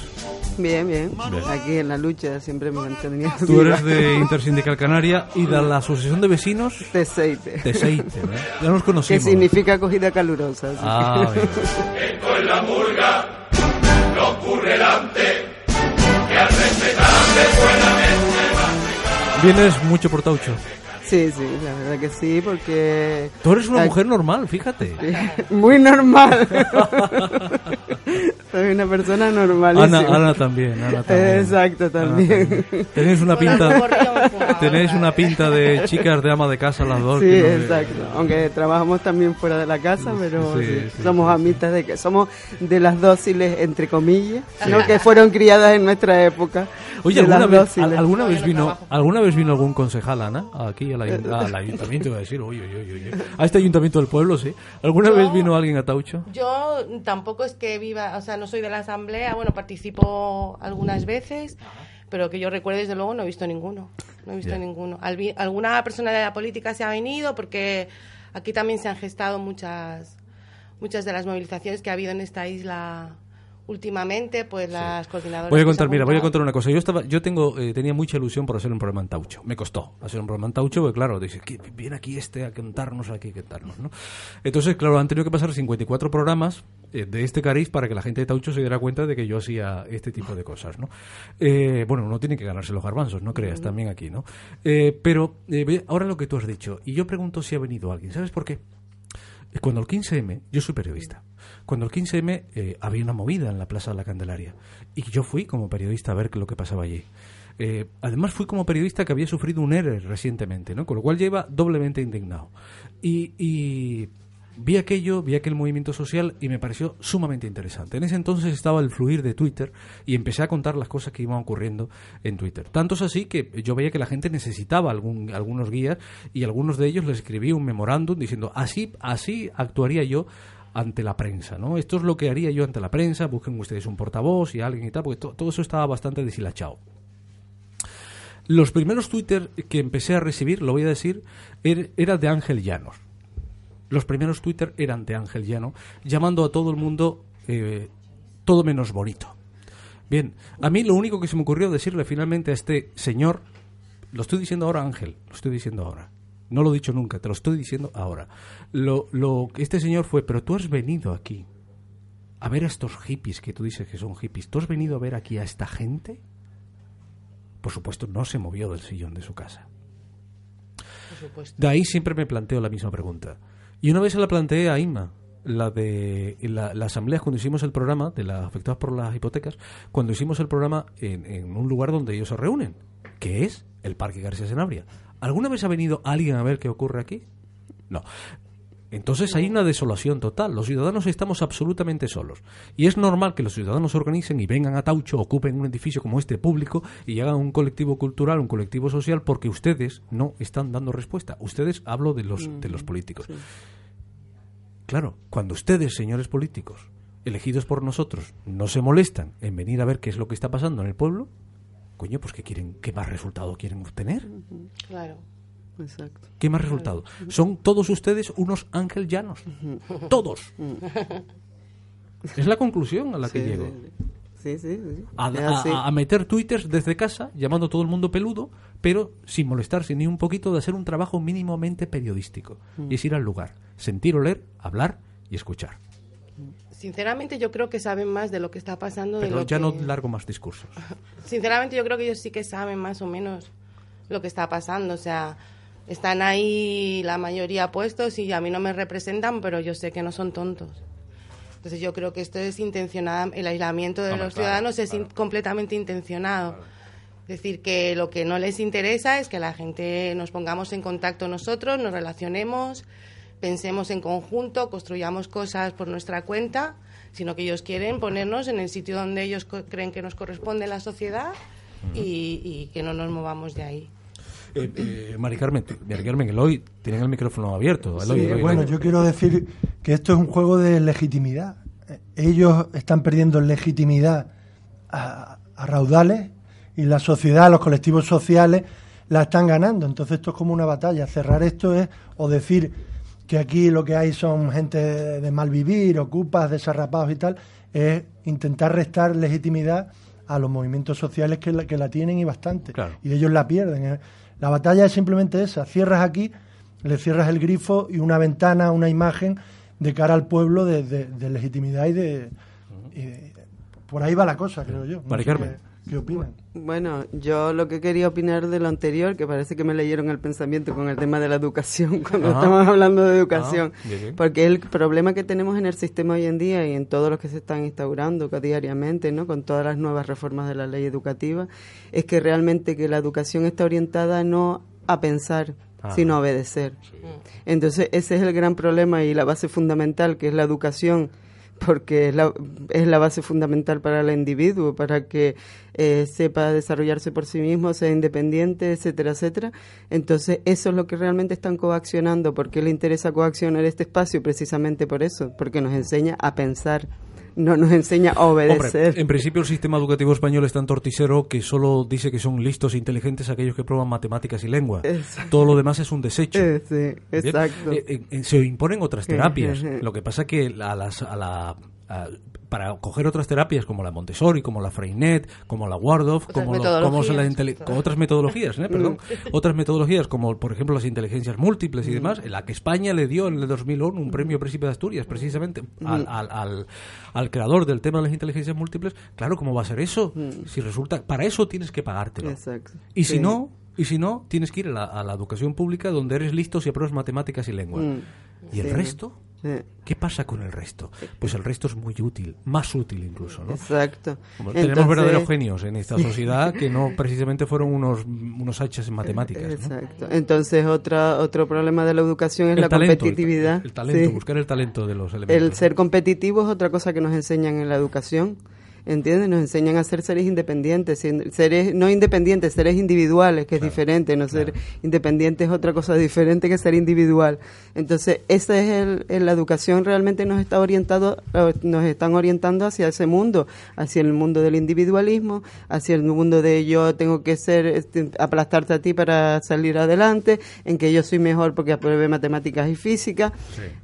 Bien, bien. Aquí en la lucha siempre me mantenía. Tú eres de Intersindical Canaria y de la Asociación de Vecinos de aceite. de Seite, ¿verdad? Ya nos Que conocimos. significa acogida calurosa. así Ah, que- bien. Vienes mucho por Taucho. Sí, sí, la verdad que sí, porque... Tú eres una Ay, mujer normal, fíjate. Muy normal. Soy una persona normal. Ana, Ana también, Ana también. Exacto, Ana también. Tenéis una pinta, tenéis una pinta de chicas de ama de casa las dos. Sí, no exacto. Aunque trabajamos también fuera de la casa, pero Sí, sí, sí, somos sí. amitas de que somos de las dóciles, entre comillas, ¿no? que fueron criadas en nuestra época. Oye, ¿alguna vez, dóciles. ¿alguna vez vino alguna vez vino algún concejal, Ana, aquí al, ayun- al ayuntamiento, a decir, oye, oye, oye, oye, a este ayuntamiento del pueblo, sí. ¿Alguna Yo- vez vino alguien a Taucho? Yo tampoco es que viva, o sea, no soy de la asamblea, bueno, participo algunas veces, pero que yo recuerde, desde luego, no he visto ninguno. No he visto ninguno. Alguna persona de la política se ha venido porque aquí también se han gestado muchas, muchas de las movilizaciones que ha habido en esta isla últimamente, pues las coordinadoras. Voy a contar, mira, voy a contar una cosa. Yo estaba, yo tengo, eh, tenía mucha ilusión por hacer un programa en Taucho. Me costó hacer un programa en Taucho, porque claro, dice, que viene aquí este a cantarnos, aquí a cantarnos, ¿no? Entonces, claro, han tenido que pasar 54 programas eh, de este cariz para que la gente de Taucho se diera cuenta de que yo hacía este tipo de cosas, ¿no? Eh, bueno, uno tiene que ganarse los garbanzos, no creas, también aquí, ¿no? Eh, pero, ahora lo que tú has dicho, y yo pregunto si ha venido alguien, ¿sabes por qué? Cuando el 15M, yo soy periodista, cuando el 15M eh, había una movida en la Plaza de la Candelaria y yo fui como periodista a ver lo que pasaba allí. Eh, además fui como periodista que había sufrido un ERE recientemente, ¿no? con lo cual lleva doblemente indignado. Y, y vi aquello, vi aquel movimiento social y me pareció sumamente interesante. En ese entonces estaba el fluir de Twitter y empecé a contar las cosas que iban ocurriendo en Twitter. Tanto es así que yo veía que la gente necesitaba algún, algunos guías y algunos de ellos les escribí un memorándum diciendo así, así actuaría yo ante la prensa, ¿no? Esto es lo que haría yo ante la prensa, busquen ustedes un portavoz y alguien y tal, porque to- todo eso estaba bastante deshilachado. Los primeros Twitter que empecé a recibir, lo voy a decir, er- era de Ángel Llanos. Los primeros Twitter eran de Ángel Llano, llamando a todo el mundo eh, todo menos bonito. Bien, a mí lo único que se me ocurrió decirle finalmente a este señor, lo estoy diciendo ahora Ángel, lo estoy diciendo ahora. No lo he dicho nunca, te lo estoy diciendo ahora. Lo, lo que este señor fue, pero tú has venido aquí a ver a estos hippies que tú dices que son hippies. ¿Tú has venido a ver aquí a esta gente? Por supuesto, no se movió del sillón de su casa. Por supuesto. De ahí siempre me planteo la misma pregunta. Y una vez se la planteé a Inma, la de la, la asamblea cuando hicimos el programa de las afectadas por las hipotecas, cuando hicimos el programa en, en un lugar donde ellos se reúnen, que es el Parque García Senabria. ¿Alguna vez ha venido alguien a ver qué ocurre aquí? No. Entonces hay una desolación total. Los ciudadanos estamos absolutamente solos. Y es normal que los ciudadanos se organicen y vengan a Taucho, ocupen un edificio como este público y hagan un colectivo cultural, un colectivo social, porque ustedes no están dando respuesta. Ustedes hablo de los, de los políticos. Claro, cuando ustedes, señores políticos, elegidos por nosotros, no se molestan en venir a ver qué es lo que está pasando en el pueblo, coño, pues ¿qué quieren? ¿Qué más resultado quieren obtener? Claro. Exacto. ¿Qué más resultado? Son todos ustedes unos ángel llanos. Todos. Es la conclusión a la que Sí, llego. Sí, sí, sí. A, a- meter twitters desde casa, llamando a todo el mundo peludo, pero sin molestarse ni un poquito de hacer un trabajo mínimamente periodístico. Mm. Y es ir al lugar, sentir, oler, hablar y escuchar. Sinceramente yo creo que saben más de lo que está pasando de Pero lo ya que... no largo más discursos. Sinceramente yo creo que ellos sí que saben más o menos lo que está pasando. O sea, están ahí la mayoría puestos y a mí no me representan, pero yo sé que no son tontos. Entonces yo creo que esto es intencionado, el aislamiento de los claro, ciudadanos es in- completamente intencionado. Es decir, que lo que no les interesa es que la gente nos pongamos en contacto nosotros, nos relacionemos, pensemos en conjunto, construyamos cosas por nuestra cuenta, sino que ellos quieren ponernos en el sitio donde ellos co- creen que nos corresponde la sociedad y, y que no nos movamos de ahí. Eh, eh, Mari Carmen, Mari Carmen, Eloy, tienen el micrófono abierto. Eloy, Sí, Eloy, bueno, Eloy. yo quiero decir que esto es un juego de legitimidad. Eh, Ellos están perdiendo legitimidad a, a raudales y la sociedad, los colectivos sociales la están ganando. Entonces esto es como una batalla. Cerrar esto es o decir que aquí lo que hay son gente de mal vivir, ocupas, desarrapados y tal, es intentar restar legitimidad a los movimientos sociales que la, que la tienen y bastante. Y ellos la pierden. ¿eh? La batalla es simplemente esa. Cierras aquí, le cierras el grifo y una ventana, una imagen de cara al pueblo de, de- de legitimidad y de, y de- Por ahí va la cosa, creo yo. Carmen. ¿Qué, opinan? Bueno, yo lo que quería opinar de lo anterior, que parece que me leyeron el pensamiento con el tema de la educación, cuando Ajá. estamos hablando de educación, Ah, porque el problema que tenemos en el sistema hoy en día y en todos los que se están instaurando diariamente, ¿no? con todas las nuevas reformas de la ley educativa, es que realmente que la educación está orientada no a pensar, Ajá. sino a obedecer. Entonces, ese es el gran problema y la base fundamental, que es la educación, porque es la, es la base fundamental para el individuo, para que eh, sepa desarrollarse por sí mismo, sea independiente, etcétera, etcétera. Entonces, eso es lo que realmente están coaccionando. ¿Por qué le interesa coaccionar este espacio? Precisamente por eso, porque nos enseña a pensar, no nos enseña a obedecer. Hombre, en principio el sistema educativo español es tan torticero que solo dice que son listos e inteligentes aquellos que prueban matemáticas y lengua. Exacto. Todo lo demás es un desecho. Eh, sí, exacto. Eh, eh, eh, se imponen otras terapias. Lo que pasa que a las, a la, a- para coger otras terapias como la Montessori, como la Freinet, como la Waldorf, Otras como, lo- como la otras metodologías, ¿eh? perdón, otras metodologías como por ejemplo las inteligencias múltiples y demás, en la que España le dio en el 2001 un premio Príncipe de Asturias precisamente al, al, al- al creador del tema de las inteligencias múltiples. Claro, ¿cómo va a ser eso? Si resulta, para eso tienes que pagártelo. Exacto. Y si Sí. no, y si no, tienes que ir a la, a la educación pública donde eres listo si apruebas matemáticas y lengua. Mm. ¿Y el Sí. resto? ¿Qué pasa con el resto? Pues el resto es muy útil, más útil incluso, ¿no? Exacto. Tenemos verdaderos genios en esta sociedad que no precisamente fueron unos, unos hachas en matemáticas. ¿no? Exacto. Entonces, otra, otro problema de la educación es El la talento, el- competitividad. El, talento, Sí. buscar el talento de los elementos. El ser competitivo es otra cosa que nos enseñan en la educación. ¿Entiendes? Nos enseñan a ser seres independientes, seres no independientes, seres individuales, que es diferente. No ser independiente es otra cosa diferente que ser individual. Entonces, esa es el, el- la educación realmente nos está orientado, eh, nos están orientando hacia ese mundo, hacia el mundo del individualismo, hacia el mundo de yo tengo que ser este, aplastarte a ti para salir adelante, en que yo soy mejor porque aprobé matemáticas y física.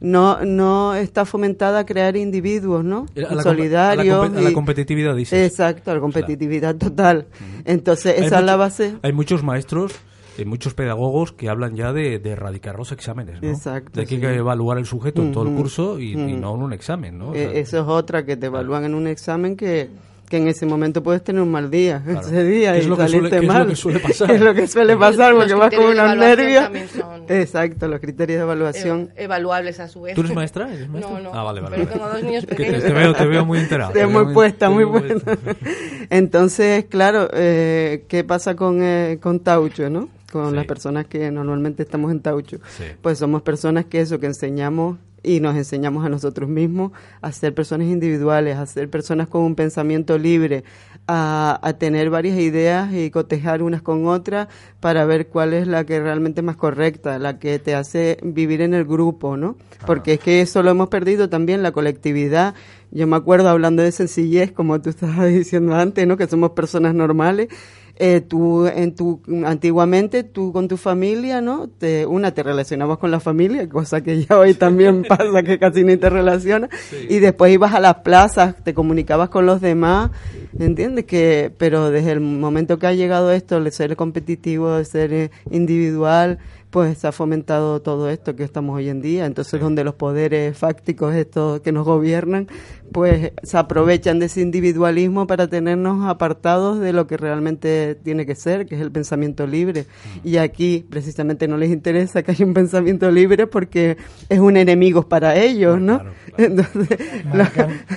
No, no está fomentada a crear individuos, ¿no? A la compe- Solidarios. a la compe- a la y- competitividad, dices. Exacto, la competitividad total. Entonces, Hay esa es la base. Hay muchos maestros y muchos pedagogos que hablan ya de, de erradicar los exámenes, ¿no? Exacto, De que hay sí. que evaluar el sujeto en todo el curso y, y ujú. no en un examen, ¿no? O Eh, sea, eso es otra que te evalúan en un examen que, que en ese momento puedes tener un mal día, Claro. ese día, ¿Qué es y lo que suele- salirte qué es lo mal. que suele pasar? Es lo que suele pasar porque vas con unos nervios. también son- Exacto, los criterios de evaluación. Ev- evaluables a su vez. ¿Tú eres maestra? ¿Eres maestra? No, no. Ah, vale, vale. Pero tengo dos niños te, pequeños. te veo, te veo muy enterado. Estoy te veo muy puesta, muy buena. Entonces, claro, eh, ¿qué pasa con, eh, con Taucho, no? Con Sí. las personas que normalmente estamos en Taucho. Sí. Pues somos personas que eso, que enseñamos y nos enseñamos a nosotros mismos a ser personas individuales, a ser personas con un pensamiento libre, a, a tener varias ideas y cotejar unas con otras para ver cuál es la que realmente es más correcta, la que te hace vivir en el grupo, ¿no? Porque es que eso lo hemos perdido también, la colectividad. Yo me acuerdo hablando de sencillez, como tú estabas diciendo antes, ¿no? Que somos personas normales. Eh, tú, en tu, antiguamente, tú con tu familia, ¿no? Te, una, te relacionabas con la familia, cosa que ya hoy también pasa, que casi ni te relacionas. Y después ibas a las plazas, te comunicabas con los demás, ¿entiendes? Que, pero desde el momento que ha llegado esto, de ser competitivo, de ser eh, individual, pues se ha fomentado todo esto que estamos hoy en día. Entonces, donde los poderes fácticos estos que nos gobiernan, pues se aprovechan de ese individualismo para tenernos apartados de lo que realmente tiene que ser, que es el pensamiento libre. Y aquí, precisamente, no les interesa que haya un pensamiento libre porque es un enemigo para ellos, ¿no? Claro, claro. Entonces,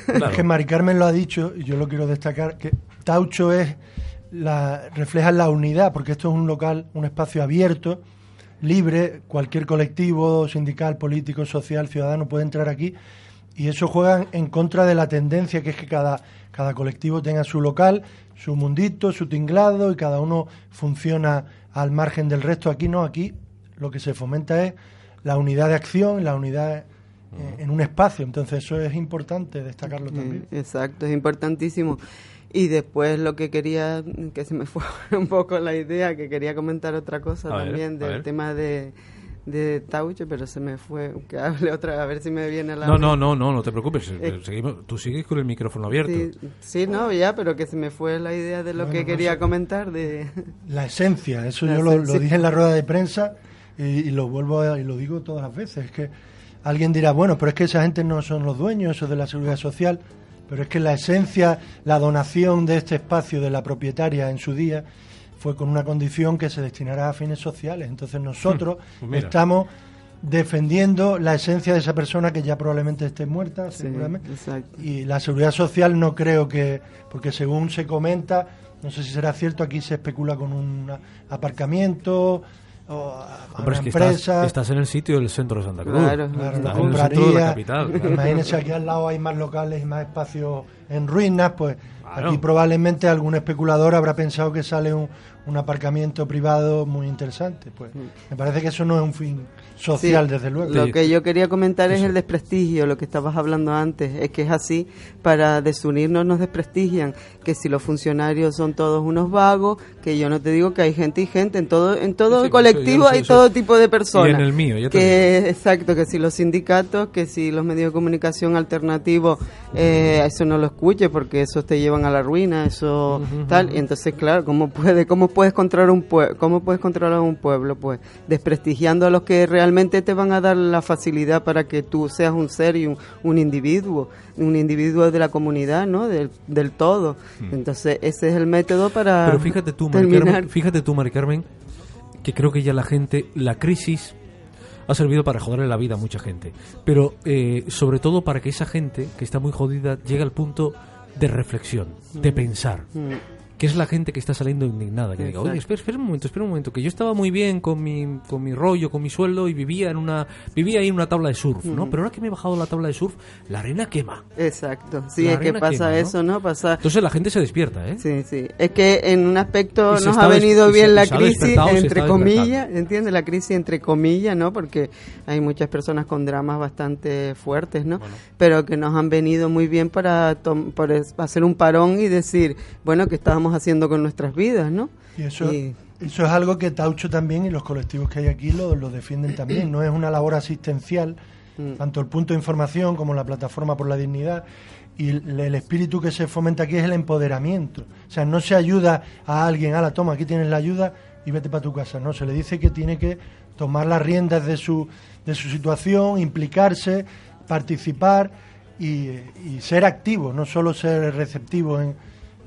Claro. Que Mari Carmen lo ha dicho y yo lo quiero destacar que Taucho es la refleja la unidad porque esto es un local, un espacio abierto, libre, cualquier colectivo, sindical, político, social, ciudadano puede entrar aquí y eso juega en contra de la tendencia que es que cada cada colectivo tenga su local, su mundito, su tinglado y cada uno funciona al margen del resto. Aquí no, aquí lo que se fomenta es la unidad de acción, la unidad eh, en un espacio. Entonces eso es importante destacarlo también. Eh, Exacto, es importantísimo. Y después lo que quería, que se me fue un poco la idea, que quería comentar otra cosa A también del tema de, de Taucho, pero se me fue, que hable otra, a ver si me viene la... No, no, no, no, no te preocupes. Eh, Seguimos- tú sigues con el micrófono abierto. Sí, sí, no, ya, pero que se me fue la idea de lo Bueno, que quería comentar de... La esencia, eso La yo lo, dije en la rueda de prensa y, y lo vuelvo a- y lo digo todas las veces. Es que alguien dirá, bueno, pero es que esa gente no son los dueños, eso de la seguridad social, pero es que la esencia, la donación de este espacio de la propietaria en su día fue con una condición que se destinará a fines sociales. Entonces nosotros Pues estamos defendiendo la esencia de esa persona que ya probablemente esté muerta, Sí, seguramente. exacto. Y la seguridad social no creo que, porque según se comenta, no sé si será cierto, aquí se especula con un aparcamiento o a- Hombre, es una que empresa. estás, estás en el sitio del centro de Santa Cruz. Claro, Claro, estás en el centro de la compraría. capital. claro. Imagínense aquí al lado hay más locales y más espacios en ruinas, pues Claro. aquí probablemente algún especulador habrá pensado que sale un, un aparcamiento privado muy interesante. Pues me parece que eso no es un fin social, Sí, desde luego. Lo que yo quería comentar es el desprestigio, lo que estabas hablando antes, es que es así, para desunirnos nos desprestigian, que si los funcionarios son todos unos vagos, que yo no te digo que hay gente y gente, en todo en todo Sí, colectivo hay eso- todo tipo de personas. Y en el mío, ya te que Exacto, que si los sindicatos, que si los medios de comunicación alternativos, eh, eso no lo escuche porque eso te llevan a la ruina, eso tal, y entonces claro, ¿cómo puede, cómo puedes controlar un cómo puedes controlar un pueblo? Pues desprestigiando a los que realmente te van a dar la facilidad para que tú seas un ser y un, un individuo, un individuo de la comunidad, ¿no? Del, del todo. Entonces ese es el método para Pero fíjate tú, terminar. Carmen, fíjate tú, Mari Carmen, que creo que ya la gente, la crisis ha servido para joderle la vida a mucha gente. Pero eh, sobre todo para que esa gente que está muy jodida llegue al punto de reflexión, de pensar. Que es la gente que está saliendo indignada. Que diga, oye, espera, espera un momento, espera un momento, que yo estaba muy bien con mi, con mi rollo, con mi sueldo y vivía en una vivía ahí en una tabla de surf, ¿no? Mm. Pero ahora que me he bajado la tabla de surf, la arena quema. Exacto, sí, La es que pasa eso, ¿no? Pasa... Entonces la gente se despierta, ¿eh? Sí, sí. Es que en un aspecto Y nos ha venido se- bien la crisis, entre comillas, ¿entiendes? La crisis entre comillas, ¿no? Porque hay muchas personas con dramas bastante fuertes, ¿no? Pero que nos han venido muy bien para, para hacer un parón y decir, bueno, ¿qué estábamos haciendo con nuestras vidas, ¿no? Y eso, Y- eso es algo que Taucho también y los colectivos que hay aquí lo, lo defienden también. No es una labor asistencial, tanto el punto de información como la plataforma por la dignidad. Y el, el espíritu que se fomenta aquí es el empoderamiento. O sea, no se ayuda a alguien, a la toma, aquí tienes la ayuda y vete para tu casa. No, se le dice que tiene que tomar las riendas de su, de su situación, implicarse, participar y, y ser activo, no solo ser receptivo. En,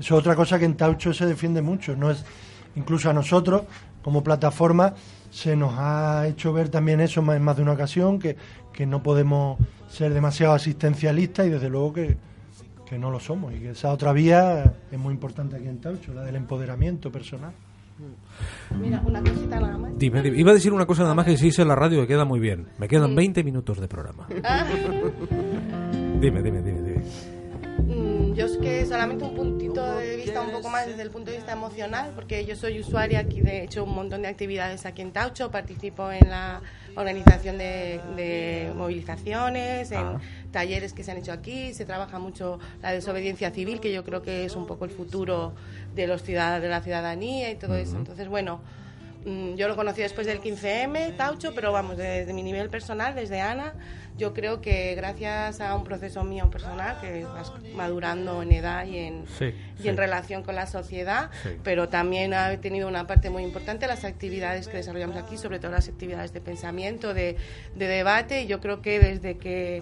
eso es otra cosa que en Taucho se defiende mucho. No es incluso a nosotros como plataforma se nos ha hecho ver también eso más- en más de una ocasión que, que no podemos ser demasiado asistencialistas y desde luego que, que no lo somos y que esa otra vía es muy importante aquí en Taucho, la del empoderamiento personal. Mira, una cosita nada más. Dime, dime. Iba a decir una cosa nada más que se en la radio que queda muy bien. Me quedan 20 minutos de programa. Dime, dime, dime, dime. Yo es que solamente un puntito de vista un poco más desde el punto de vista emocional, porque yo soy usuaria aquí, de hecho, un montón de actividades aquí en Taucho, participo en la organización de, de movilizaciones, en Ah. talleres que se han hecho aquí, se trabaja mucho la desobediencia civil, que yo creo que es un poco el futuro de los ciudadanos, de la ciudadanía y todo eso. Entonces, bueno, yo lo conocí después del 15M, Taucho, pero vamos, desde mi nivel personal, desde Ana, yo creo que gracias a un proceso mío personal, que vas madurando en edad y en, Sí, y sí. en relación con la sociedad, Sí. pero también ha tenido una parte muy importante las actividades que desarrollamos aquí, sobre todo las actividades de pensamiento, de, de debate, y yo creo que desde que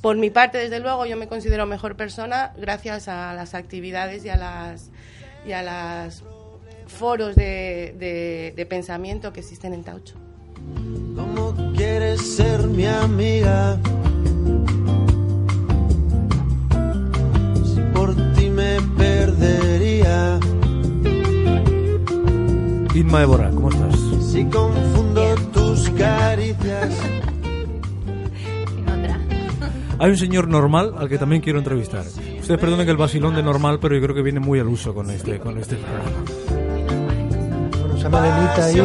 por mi parte, desde luego, yo me considero mejor persona gracias a las actividades y a las y a las foros de, de- de pensamiento que existen en Taucho. ¿Cómo quieres ser mi amiga? Si por ti me perdería. Inma Évora, ¿cómo estás? Si confundo tus caricias. Hay un señor normal al que también quiero entrevistar. Ustedes perdonen el vacilón de normal, pero yo creo que viene muy al uso con este, con este programa. Esa melenita ahí.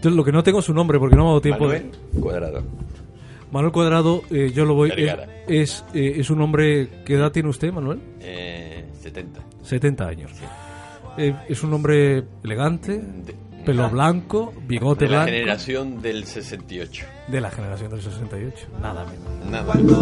Yo lo que no tengo es su nombre porque no me ha dado tiempo. Manuel Cuadrado. Manuel Cuadrado, eh, yo lo voy. Vergara. Es, eh, es un hombre. ¿Qué edad tiene usted, Manuel? Eh, 70. 70 años. Eh, es un hombre elegante, pelo blanco, bigote de la blanco. generación del 68. De la generación del 68. Nada menos. Nada. nada.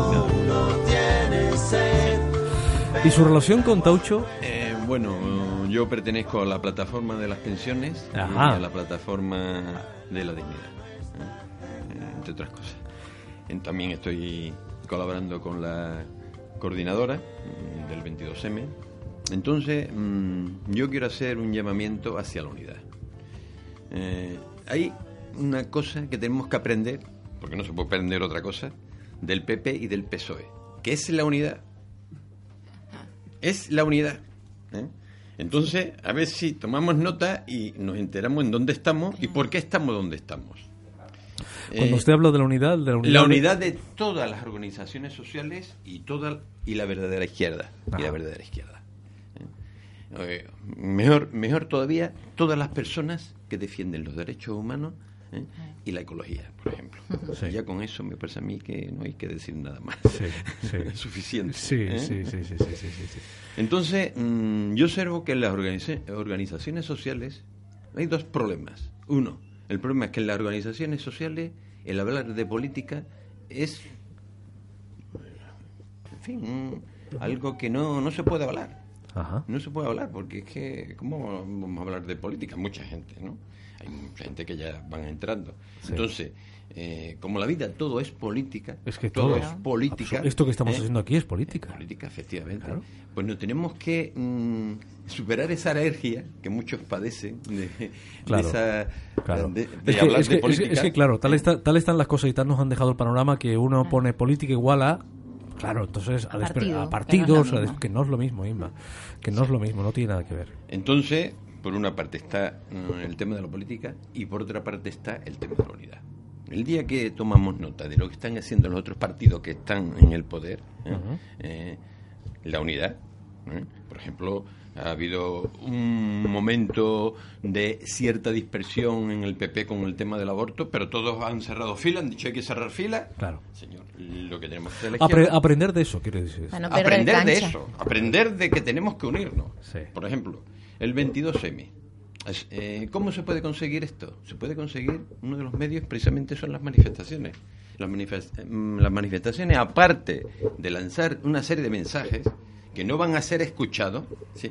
¿Y su relación con Taucho? Eh, bueno, yo pertenezco a la plataforma de las pensiones Ajá. y a la plataforma de la dignidad, ¿eh? Eh, entre otras cosas. También estoy colaborando con la coordinadora mm, del 22M. Entonces, mm, yo quiero hacer un llamamiento hacia la unidad. Eh, hay una cosa que tenemos que aprender, porque no se puede aprender otra cosa, del PP y del PSOE, que es la unidad. Es la unidad. ¿Eh? Entonces, a ver si tomamos nota y nos enteramos en dónde estamos y por qué estamos donde estamos. Cuando Eh, usted habla de la unidad, de la unidad. la unidad de todas las organizaciones sociales y toda y la verdadera izquierda y la verdadera izquierda. Eh, mejor mejor todavía todas las personas que defienden los derechos humanos ¿eh? y la ecología por ejemplo Sí. ya con eso me parece a mí que no hay que decir nada más Sí, sí. es suficiente Sí, ¿eh? sí, sí, sí, sí, sí, sí, sí. entonces mm, yo observo que en las organiza- organizaciones sociales hay dos problemas uno el problema es que en las organizaciones sociales el hablar de política es en fin, un- algo que no, no se puede hablar. Ajá. No se puede hablar porque es que, ¿cómo vamos a hablar de política? Mucha gente, ¿no? Hay mucha gente que ya van entrando. Sí. Entonces, eh, como la vida todo es política, Es que todo todo. es política. Esto que estamos ¿eh? haciendo aquí es política. Política, efectivamente. Claro. Pues no tenemos que mm, superar esa alergia que muchos padecen de, de Claro, esa claro. de, de es, que, hablar es de que- es que- política. es que, claro, tal, está- tal están las cosas y tal nos han dejado el panorama que uno pone política igual a. Claro, entonces a, A partidos, que no es lo mismo, Inma. Que no es lo mismo, no tiene nada que ver. Entonces, por una parte está mm, el tema de la política y por otra parte está el tema de la unidad. El día que tomamos nota de lo que están haciendo los otros partidos que están en el poder, ¿eh? Eh, la unidad, ¿eh? por ejemplo, ha habido un momento de cierta dispersión en el PP con el tema del aborto, pero todos han cerrado fila, han dicho hay que cerrar fila. Claro. Señor, lo que tenemos que hacer Apre- izquierda- aprender de eso, quiere decir. Aprender de eso, aprender de que tenemos que unirnos. Sí. Por ejemplo, el 22M. Es, eh, ¿Cómo se puede conseguir esto? Se puede conseguir, uno de los medios precisamente son las manifestaciones. Las, manifest- mm, las manifestaciones, aparte de lanzar una serie de mensajes que no van a ser escuchados, ¿sí?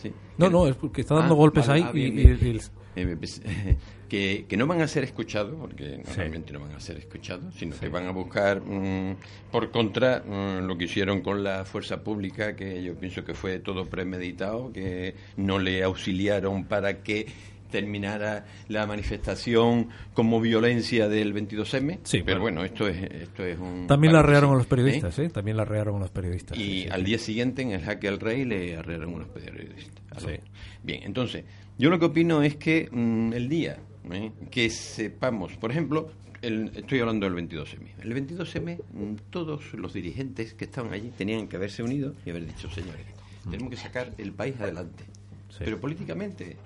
¿sí? No, no, es porque está dando Ah, golpes vale, ahí ah, y- bien, y- bien. y- que, que no van a ser escuchados, porque normalmente no van a ser escuchados, sino que van a buscar, mm, por contra, mm, lo que hicieron con la fuerza pública, que yo pienso que fue todo premeditado, que no le auxiliaron para que terminara la manifestación como violencia del 22M. Sí, pero bueno. bueno, esto es, esto es un... También la arrearon a los ¿eh? periodistas, ¿eh? También la arrearon a los periodistas. Y sí, sí, al día siguiente, en el jaque al rey, le arreglaron unos periodistas. a los- Sí. Bien, entonces, yo lo que opino es que mm, el día ¿eh? que sepamos, por ejemplo, el- estoy hablando del 22M. El 22M, mm, todos los dirigentes que estaban allí tenían que haberse unido y haber dicho, señores, tenemos que sacar el país adelante. Sí. Pero políticamente, ¿eh?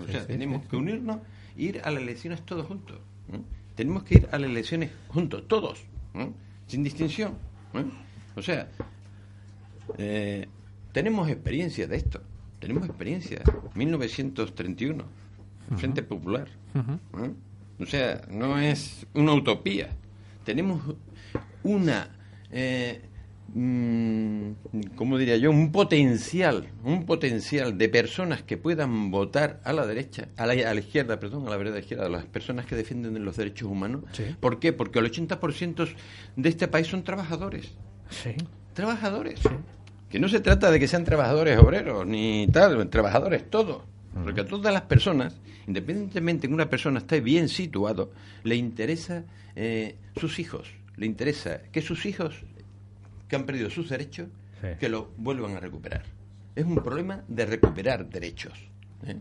o Sí, sea, sí, tenemos que unirnos, ir a las elecciones todos juntos. ¿eh? Tenemos que ir a las elecciones juntos, todos, sin distinción. O sea, tenemos experiencia de esto. Tenemos experiencia. 1931, Frente Popular. ¿eh? O sea, no es una utopía. Tenemos una, eh, mm, ¿cómo diría yo? Un potencial, un potencial de personas que puedan votar a la derecha, a la, a la izquierda, perdón, a la vereda izquierda, a las personas que defienden los derechos humanos. Sí. ¿Por qué? Porque el 80% de este país son trabajadores Sí. trabajadores. Que no se trata de que sean trabajadores obreros ni tal, trabajadores todos. Porque a todas las personas, independientemente de que una persona esté bien situado, le interesa eh, sus hijos. Le interesa que sus hijos, que han perdido sus derechos, Sí. que lo vuelvan a recuperar. Es un problema de recuperar derechos. ¿eh?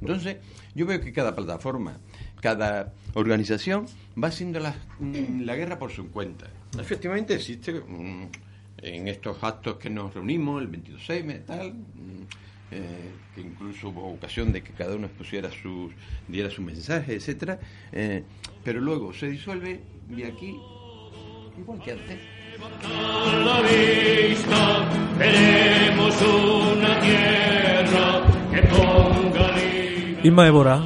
Entonces, yo veo que cada plataforma, cada organización va haciendo la, mm, la guerra por su cuenta. Efectivamente existe mm, en estos actos que nos reunimos, el 22M, tal, mm, eh, que incluso hubo ocasión de que cada uno expusiera sus, diera su mensaje, etcétera, eh, pero luego se disuelve y aquí, igual que antes. la vista queremos una tierra que ponga libre. Inma Évora,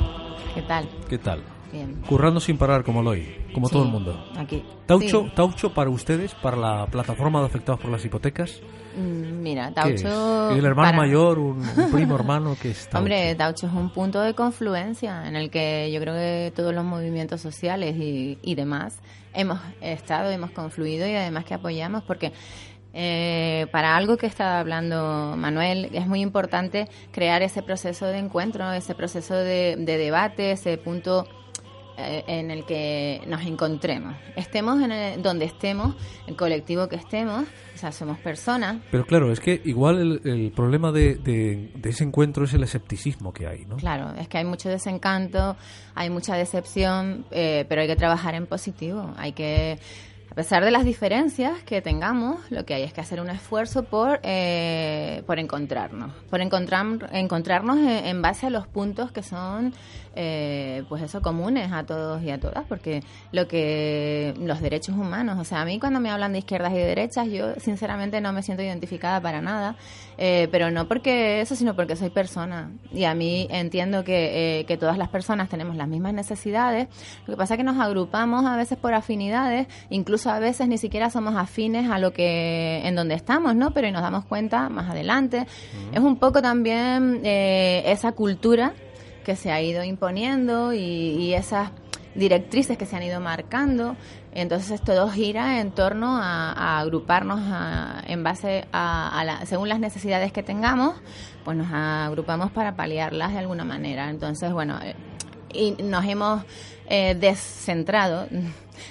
¿Qué tal? ¿qué tal? Bien. Currando sin parar como lo hoy, como Sí, todo el mundo. Aquí. Taucho, Sí. Taucho para ustedes, para la plataforma de afectados por las hipotecas. Mm, Mira. Taucho. ¿El hermano para- mayor, un, un primo hermano que está? Hombre, Taucho es un punto de confluencia en el que yo creo que todos los movimientos sociales y, y demás hemos estado, hemos confluido y además que apoyamos porque eh, para algo que estaba hablando Manuel es muy importante crear ese proceso de encuentro, ese proceso de, de debate, ese punto en el que nos encontremos. Estemos en el- donde estemos, el colectivo que estemos, o sea, somos personas, Pero claro, es que igual el, el problema de, de- de ese encuentro es el escepticismo que hay, ¿no? Claro, es que hay mucho desencanto, hay mucha decepción, eh, pero hay que trabajar en positivo. Hay que, a pesar de las diferencias que tengamos, lo que hay es que hacer un esfuerzo por, eh, por encontrarnos, por encontrar, encontrarnos en, en base a los puntos que son, eh, pues eso, comunes a todos y a todas, porque lo que los derechos humanos, o sea, a mí cuando me hablan de izquierdas y de derechas, yo sinceramente no me siento identificada para nada, eh, pero no porque eso, sino porque soy persona. Y a mí entiendo que, eh, que todas las personas tenemos las mismas necesidades. Lo que pasa es que nos agrupamos a veces por afinidades, incluso incluso a veces ni siquiera somos afines a lo que en donde estamos, ¿no? Pero y nos damos cuenta más adelante. Es un poco también eh, esa cultura que se ha ido imponiendo y, y esas directrices que se han ido marcando. Entonces todo gira en torno a, a agruparnos a- en base a, a la- según las necesidades que tengamos, pues nos agrupamos para paliarlas de alguna manera. Entonces, bueno, eh, y nos hemos eh, descentrado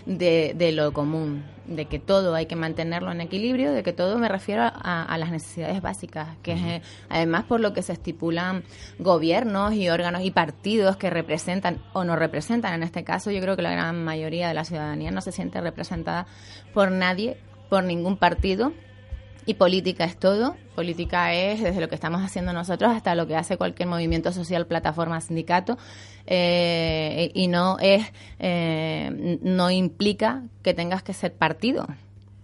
de, de lo común, de que todo hay que mantenerlo en equilibrio, de que todo me refiero a, a las necesidades básicas, que es eh, además por lo que se estipulan gobiernos y órganos y partidos que representan o no representan. En este caso, yo creo que la gran mayoría de la ciudadanía no se siente representada por nadie, por ningún partido. Y política es todo. Política es desde lo que estamos haciendo nosotros hasta lo que hace cualquier movimiento social, plataforma, sindicato. Eh, y no es, eh, no implica que tengas que ser partido.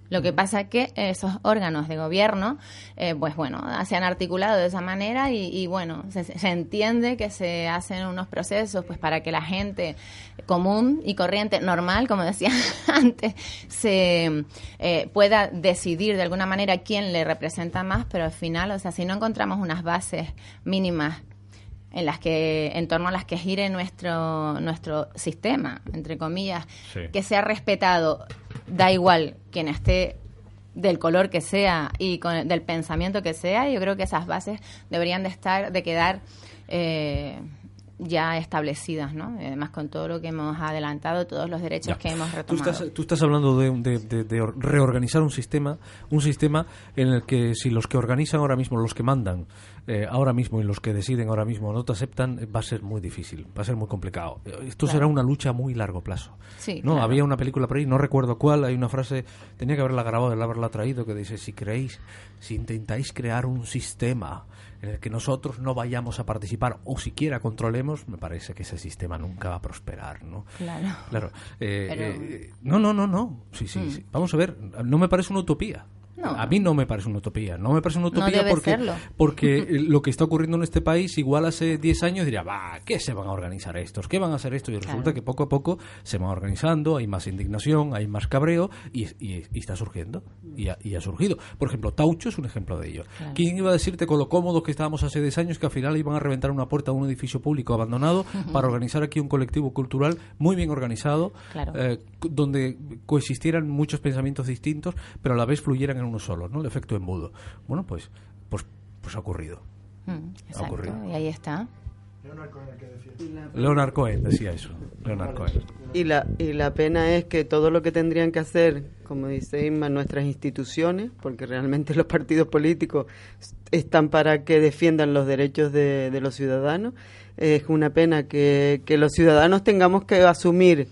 Lo que pasa es que esos órganos de gobierno, eh, pues bueno, se han articulado de esa manera y, y bueno, se, se entiende que se hacen unos procesos pues para que la gente común y corriente, normal, como decía antes, se eh, pueda decidir de alguna manera quién le representa más, pero al final, o sea, si no encontramos unas bases mínimas en las que en torno a las que gire nuestro nuestro sistema entre comillas Sí. que sea respetado da igual quien esté del color que sea y con, del pensamiento que sea yo creo que esas bases deberían de estar de quedar eh, ya establecidas no además con todo lo que hemos adelantado todos los derechos Ya. que hemos Tú retomado estás, tú estás hablando de, de- de- de or- reorganizar un sistema, un sistema en el que si los que organizan ahora mismo, los que mandan eh, ahora mismo y los que deciden ahora mismo no te aceptan, eh, va a ser muy difícil, va a ser muy complicado. Eh, Esto Claro. será una lucha a muy largo plazo. Sí, no, claro. había una película por ahí, no recuerdo cuál, hay una frase, tenía que haberla grabado, de haberla traído, que dice, si creéis, si intentáis crear un sistema en el que nosotros no vayamos a participar o siquiera controlemos, me parece que ese sistema nunca va a prosperar, ¿no? Claro. Claro. Eh, Pero- eh, no, no, no, no. Sí, sí, Mm. sí. Vamos a ver, no me parece una utopía. No. A mí no me parece una utopía. No me parece una utopía porque, serlo. porque eh, lo que está ocurriendo en este país, igual hace 10 años diría, va, ¿qué se van a organizar estos? ¿Qué van a hacer esto? Y resulta Claro. que poco a poco se van organizando, hay más indignación, hay más cabreo y, y- y está surgiendo. Y ha, y ha surgido. Por ejemplo, Taucho es un ejemplo de ello. Claro. ¿Quién iba a decirte con lo cómodos que estábamos hace 10 años que al final iban a reventar una puerta a un edificio público abandonado para organizar aquí un colectivo cultural muy bien organizado, Claro. eh, donde coexistieran muchos pensamientos distintos, pero a la vez fluyeran en uno solo, ¿no? El efecto embudo. Bueno, pues, pues, pues ha ocurrido. Mm, exacto, ocurrido. y ahí está Leonard Cohen decía eso. Leonard Cohen. Y la, y la pena es que todo lo que tendrían que hacer, como dice Inma, nuestras instituciones, porque realmente los partidos políticos están para que defiendan los derechos de, de los ciudadanos, es una pena que, que los ciudadanos tengamos que asumir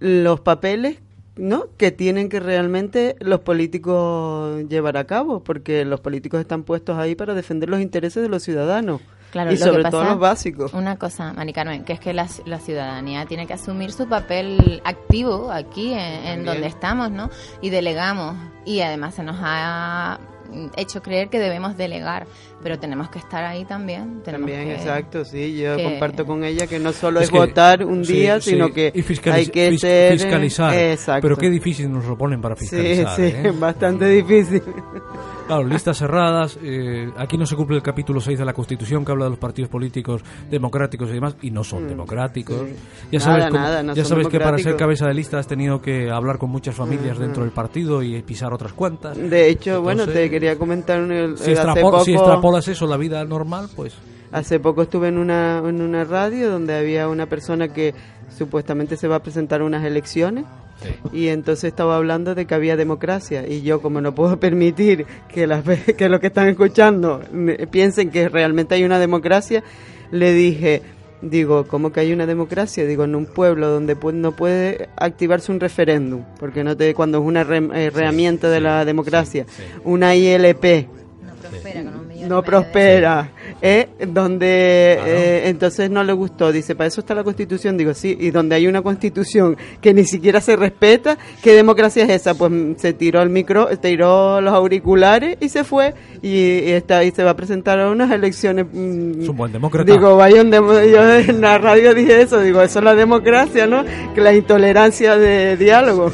los papeles ¿no? que tienen que realmente los políticos llevar a cabo, porque los políticos están puestos ahí para defender los intereses de los ciudadanos. Claro, y lo sobre que todo pasa- los básicos. Una cosa, Mari Carmen, que es que la, la ciudadanía tiene que asumir su papel activo aquí en, en donde estamos, ¿no? Y delegamos. Y además se nos ha hecho creer que debemos delegar, pero tenemos que estar ahí también. Tenemos También, que- exacto, sí, yo que- comparto con ella que no solo es, Es que- votar un sí, día, sí, sino que hay que fis- ser... fiscalizar. Exacto. Pero qué difícil nos lo ponen para Sí, fiscalizar. sí, ¿eh? bastante difícil. Claro, listas cerradas. eh, aquí no se cumple el capítulo 6 de la Constitución que habla de los partidos políticos democráticos y demás, y no son democráticos. Mm, sí. Ya Nada, sabes, cómo- nada, no ya sabes que para ser democráticos. cabeza de lista has tenido que hablar con muchas familias Ujú. dentro del partido y pisar otras cuantas. De hecho, bueno, Entonces, te quería comentar un- el- Si, hace extrapo- poco... si extrapolas eso a la vida normal, pues... Hace poco estuve en una, en una radio donde había una persona que supuestamente se va a presentar a unas elecciones y entonces estaba hablando de que había democracia y yo como no puedo permitir que las ve- que los que están escuchando piensen que realmente hay una democracia le dije digo cómo que hay una democracia digo en un pueblo donde no puede activarse un referéndum porque no te cuando es una re- eh, herramienta de la democracia una ILP no prospera, ¿eh? donde eh, entonces no le gustó, dice, para eso está la constitución, digo, sí, y donde hay una constitución que ni siquiera se respeta, ¿qué democracia es esa? Pues mm, se tiró el micro, tiró los auriculares y se fue, y, y está, y se va a presentar a unas elecciones. mm, Es un buen demócrata. Digo, vaya un demo- yo en la radio dije eso, digo, eso es la democracia, ¿no? Que la intolerancia de diálogo.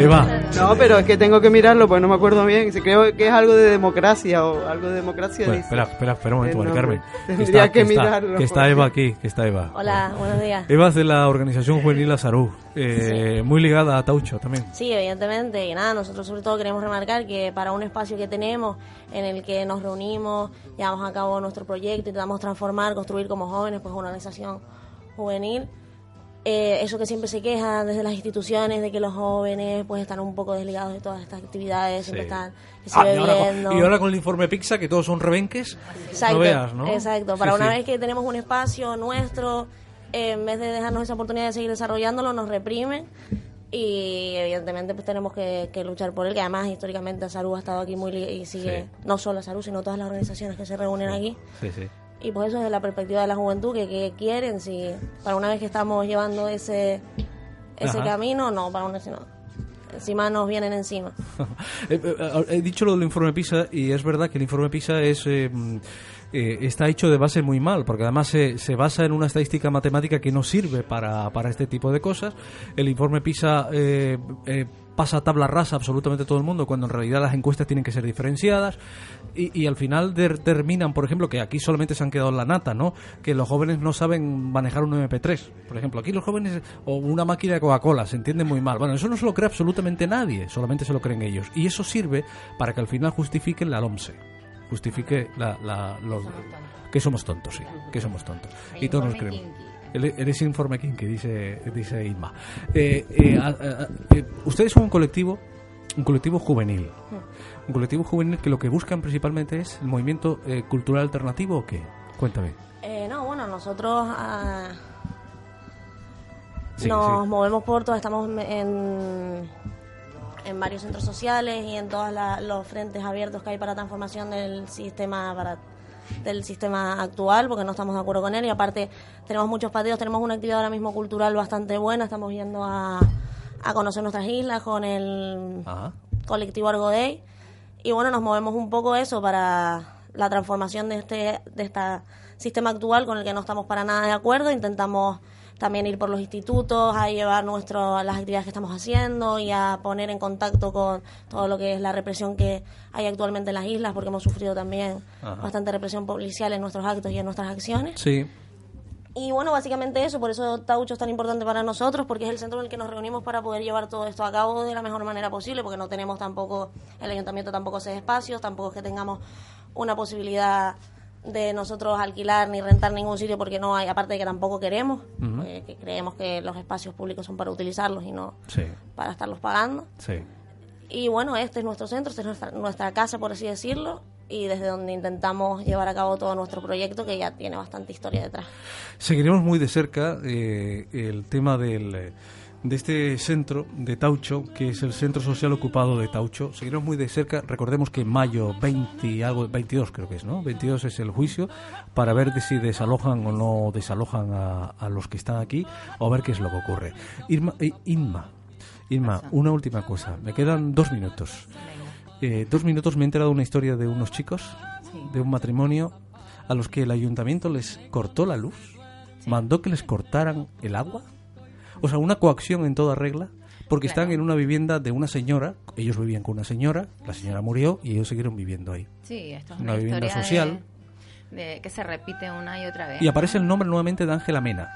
Eva. No, pero es que tengo que mirarlo, pues no me acuerdo bien. Si Creo que es algo de democracia o algo de democracia. Bueno, espera, espera, espera un momento. Carmen. Tendría que está, mirarlo, Que está Eva aquí, que está Eva. Hola, buenos días. Eva es de la organización juvenil Azarú, eh, muy ligada a Taucho también. Sí, evidentemente, y nada, nosotros sobre todo queremos remarcar que para un espacio que tenemos en el que nos reunimos, llevamos a cabo nuestro proyecto, intentamos transformar, construir como jóvenes, pues una organización juvenil. Eh, eso que siempre se queja desde las instituciones de que los jóvenes pues están un poco desligados de todas estas actividades, siempre Sí. están Ah, y, ahora con, y ahora con el informe PIXA, que todos son rebenques, Exacto, no veas, ¿no? exacto. Sí, Para una sí. vez que tenemos un espacio nuestro, eh, en vez de dejarnos esa oportunidad de seguir desarrollándolo, nos reprimen y evidentemente pues tenemos que, que luchar por él, que además históricamente Salud ha estado aquí muy y sigue, Sí. no solo Salud, sino todas las organizaciones que se reúnen aquí. Sí, sí. Y pues eso desde la perspectiva de la juventud, que, que quieren, si para una vez que estamos llevando ese, ese Ajá. camino, no, para una sino encima nos vienen encima. Eh, eh, He dicho lo del informe PISA y es verdad que el informe PISA es eh, eh, está hecho de base muy mal, porque además se, se basa en una estadística matemática que no sirve para, para este tipo de cosas. El informe PISA eh, eh, pasa a tabla rasa absolutamente todo el mundo, cuando en realidad las encuestas tienen que ser diferenciadas y, y al final determinan, por ejemplo, que aquí solamente se han quedado en la nata, ¿no? Que los jóvenes no saben manejar un MP3. Por ejemplo, aquí los jóvenes o una máquina de Coca-Cola se entiende muy mal. Bueno, eso no se lo cree absolutamente nadie, solamente se lo creen ellos. Y eso sirve para que al final justifiquen la LOMSE. Justifique la, la- los- que somos tontos, sí, que somos tontos. Y todos nos creemos. Ese informe King que dice, dice Inma. Eh, eh, a- a- a- eh, ustedes son un colectivo, un colectivo juvenil. Un colectivo juvenil que lo que buscan principalmente es el movimiento eh, cultural alternativo o qué? Cuéntame. Eh, no, bueno, nosotros Sí, nos sí. movemos por todo, estamos en, en varios centros sociales y en todos la- los frentes abiertos que hay para transformación del sistema para del sistema actual porque no estamos de acuerdo con él y aparte tenemos muchos patios, tenemos una actividad ahora mismo cultural bastante buena, estamos yendo a, a conocer nuestras islas con el Ajá. colectivo Argo Day y bueno nos movemos un poco eso para la transformación de este de este sistema actual con el que no estamos para nada de acuerdo intentamos también ir por los institutos a llevar nuestro las actividades que estamos haciendo y a poner en contacto con todo lo que es la represión que hay actualmente en las islas porque hemos sufrido también Ajá. bastante represión policial en nuestros actos y en nuestras acciones Sí. Y bueno, básicamente eso, por eso Taucho es tan importante para nosotros, porque es el centro en el que nos reunimos para poder llevar todo esto a cabo de la mejor manera posible, porque no tenemos tampoco, el ayuntamiento tampoco hace espacios, tampoco es que tengamos una posibilidad de nosotros alquilar ni rentar ningún sitio porque no hay, aparte de que tampoco queremos, porque que creemos que los espacios públicos son para utilizarlos y no Sí. para estarlos pagando. Sí. Y bueno, este es nuestro centro, esta es nuestra, nuestra casa, por así decirlo, y desde donde intentamos llevar a cabo todo nuestro proyecto que ya tiene bastante historia detrás. Seguiremos muy de cerca eh, el tema del, de este centro de Taucho, que es el Centro Social Ocupado de Taucho. Seguiremos muy de cerca. Recordemos que en mayo 20, y algo, 22 creo que es, ¿no? 22 es el juicio para ver de si desalojan o no desalojan a, a los que están aquí o ver qué es lo que ocurre. Irma, eh, Inma, Irma, una última cosa. Me quedan dos minutos. Eh, dos minutos me he enterado de una historia de unos chicos, de un matrimonio, a los que el ayuntamiento les cortó la luz, mandó que les cortaran el agua, o sea, una coacción en toda regla, porque están en una vivienda de una señora, ellos vivían con una señora, la señora murió y ellos siguieron viviendo ahí. Sí, esto es Una una, vivienda social. De, de que se repite una y otra vez. Y aparece el nombre nuevamente de Ángela Mena.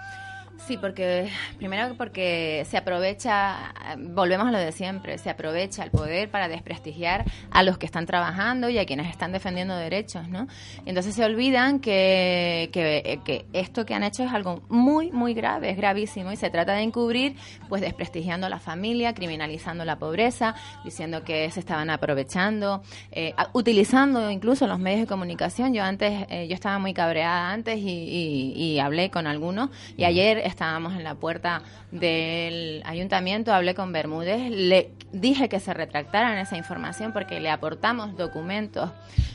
Sí, porque primero porque se aprovecha, volvemos a lo de siempre, se aprovecha el poder para desprestigiar a los que están trabajando y a quienes están defendiendo derechos, ¿no? Y entonces se olvidan que, que, que esto que han hecho es algo muy, muy grave, es gravísimo y se trata de encubrir, pues desprestigiando a la familia, criminalizando la pobreza, diciendo que se estaban aprovechando, eh, utilizando incluso los medios de comunicación. Yo antes, eh, yo estaba muy cabreada antes y, y- y hablé con algunos y ayer estábamos en la puerta del ayuntamiento, hablé con Bermúdez, le dije que se retractaran esa información porque le aportamos documentos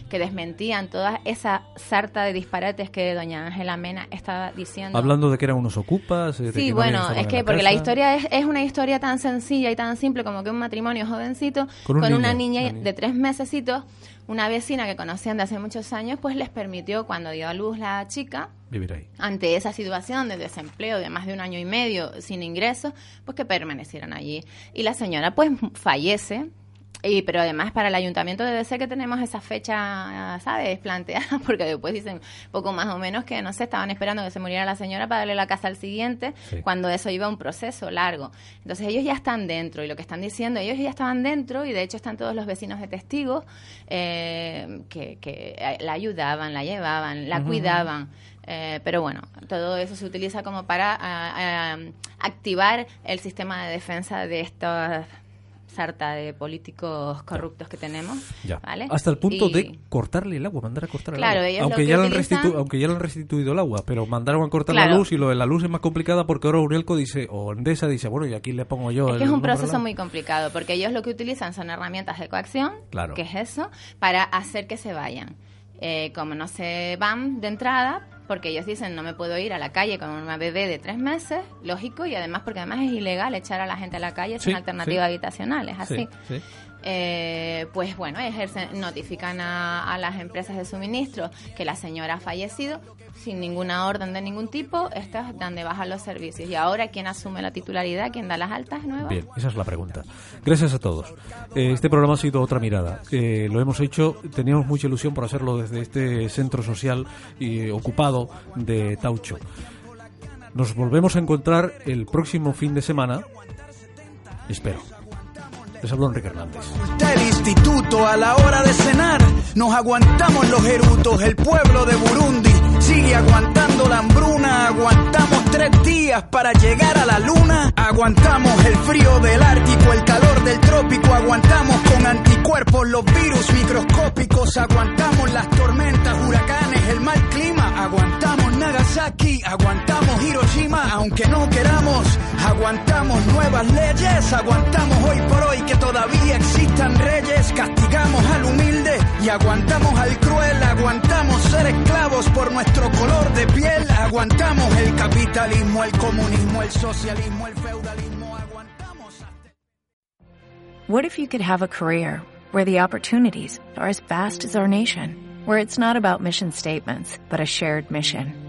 que desmentían toda esa sarta de disparates que doña Ángela Mena estaba diciendo. Hablando de que eran unos ocupas. eh, Sí, bueno, es que porque la historia es, es una historia tan sencilla y tan simple como que un matrimonio jovencito Con un niño, una niña. de tres mesecitos, una vecina que conocían de hace muchos años, pues les permitió cuando dio a luz la chica, vivir ahí. ante esa situación de desempleo de más de un año y medio sin ingresos, pues que permanecieran allí. Y la señora pues fallece. Y, pero además para el ayuntamiento debe ser que tenemos esa fecha, ¿sabes?, planteada, porque después dicen poco más o menos que, no sé, estaban esperando que se muriera la señora para darle la casa al siguiente, Sí. cuando eso iba un proceso largo. Entonces ellos ya están dentro y lo que están diciendo, ellos ya estaban dentro y de hecho están todos los vecinos de testigos eh, que, que la ayudaban, la llevaban, la cuidaban. Eh, pero bueno, todo eso se utiliza como para ah, ah, activar el sistema de defensa de esta sarta de políticos corruptos que tenemos. Ya. ¿vale? Hasta el punto Y- de cortarle el agua, mandar a cortar el Claro, agua. ellos aunque lo ya, han utilizan- restitu- aunque ya le han restituido el agua, pero mandaron a cortar la Claro. luz y lo de la luz es más complicada porque ahora Urielco dice, o Endesa dice, bueno, y aquí le pongo yo Es el que es un proceso muy complicado, porque ellos lo que utilizan son herramientas de coacción, Claro. que es eso, para hacer que se vayan. Eh, como no se van de entrada, porque ellos dicen no me puedo ir a la calle con una bebé de tres meses, lógico, y además porque además es ilegal echar a la gente a la calle sin Sí, alternativa sí. habitacional, es así. Sí, sí. Eh, pues bueno, ejercen, notifican a, a las empresas de suministro que la señora ha fallecido sin ninguna orden de ningún tipo, estas dan de baja los servicios. Y ahora, ¿quién asume la titularidad? ¿Quién da las altas nuevas? Bien, esa es la pregunta. Gracias a todos. Eh, este programa ha sido otra mirada. Eh, lo hemos hecho, teníamos mucha ilusión por hacerlo desde este centro social y ocupado de Taucho. Nos volvemos a encontrar el próximo fin de semana. Espero. Les habló Enrique Hernández. del instituto a la hora de cenar. Nos aguantamos los erutos, el pueblo de Burundi sigue aguantando la hambruna. Aguantamos tres días para llegar a la luna. Aguantamos el frío del Ártico, el calor del trópico. Aguantamos con anticuerpos los virus microscópicos. Aguantamos las tormentas, huracanes, el mal clima. Aguantamos Nagasaki, aguantamos Hiroshima, aunque no queramos. Aguantamos nuevas leyes, aguantamos hoy por hoy que todavía existan reyes. Castigamos al humilde y aguantamos al cruel. Aguantamos ser esclavos por nuestro color de piel. Aguantamos el capitalismo, el comunismo, el socialismo, el feudalismo. What if you could have a career where the opportunities are as vast as our nation, where it's not about mission statements, but a shared mission?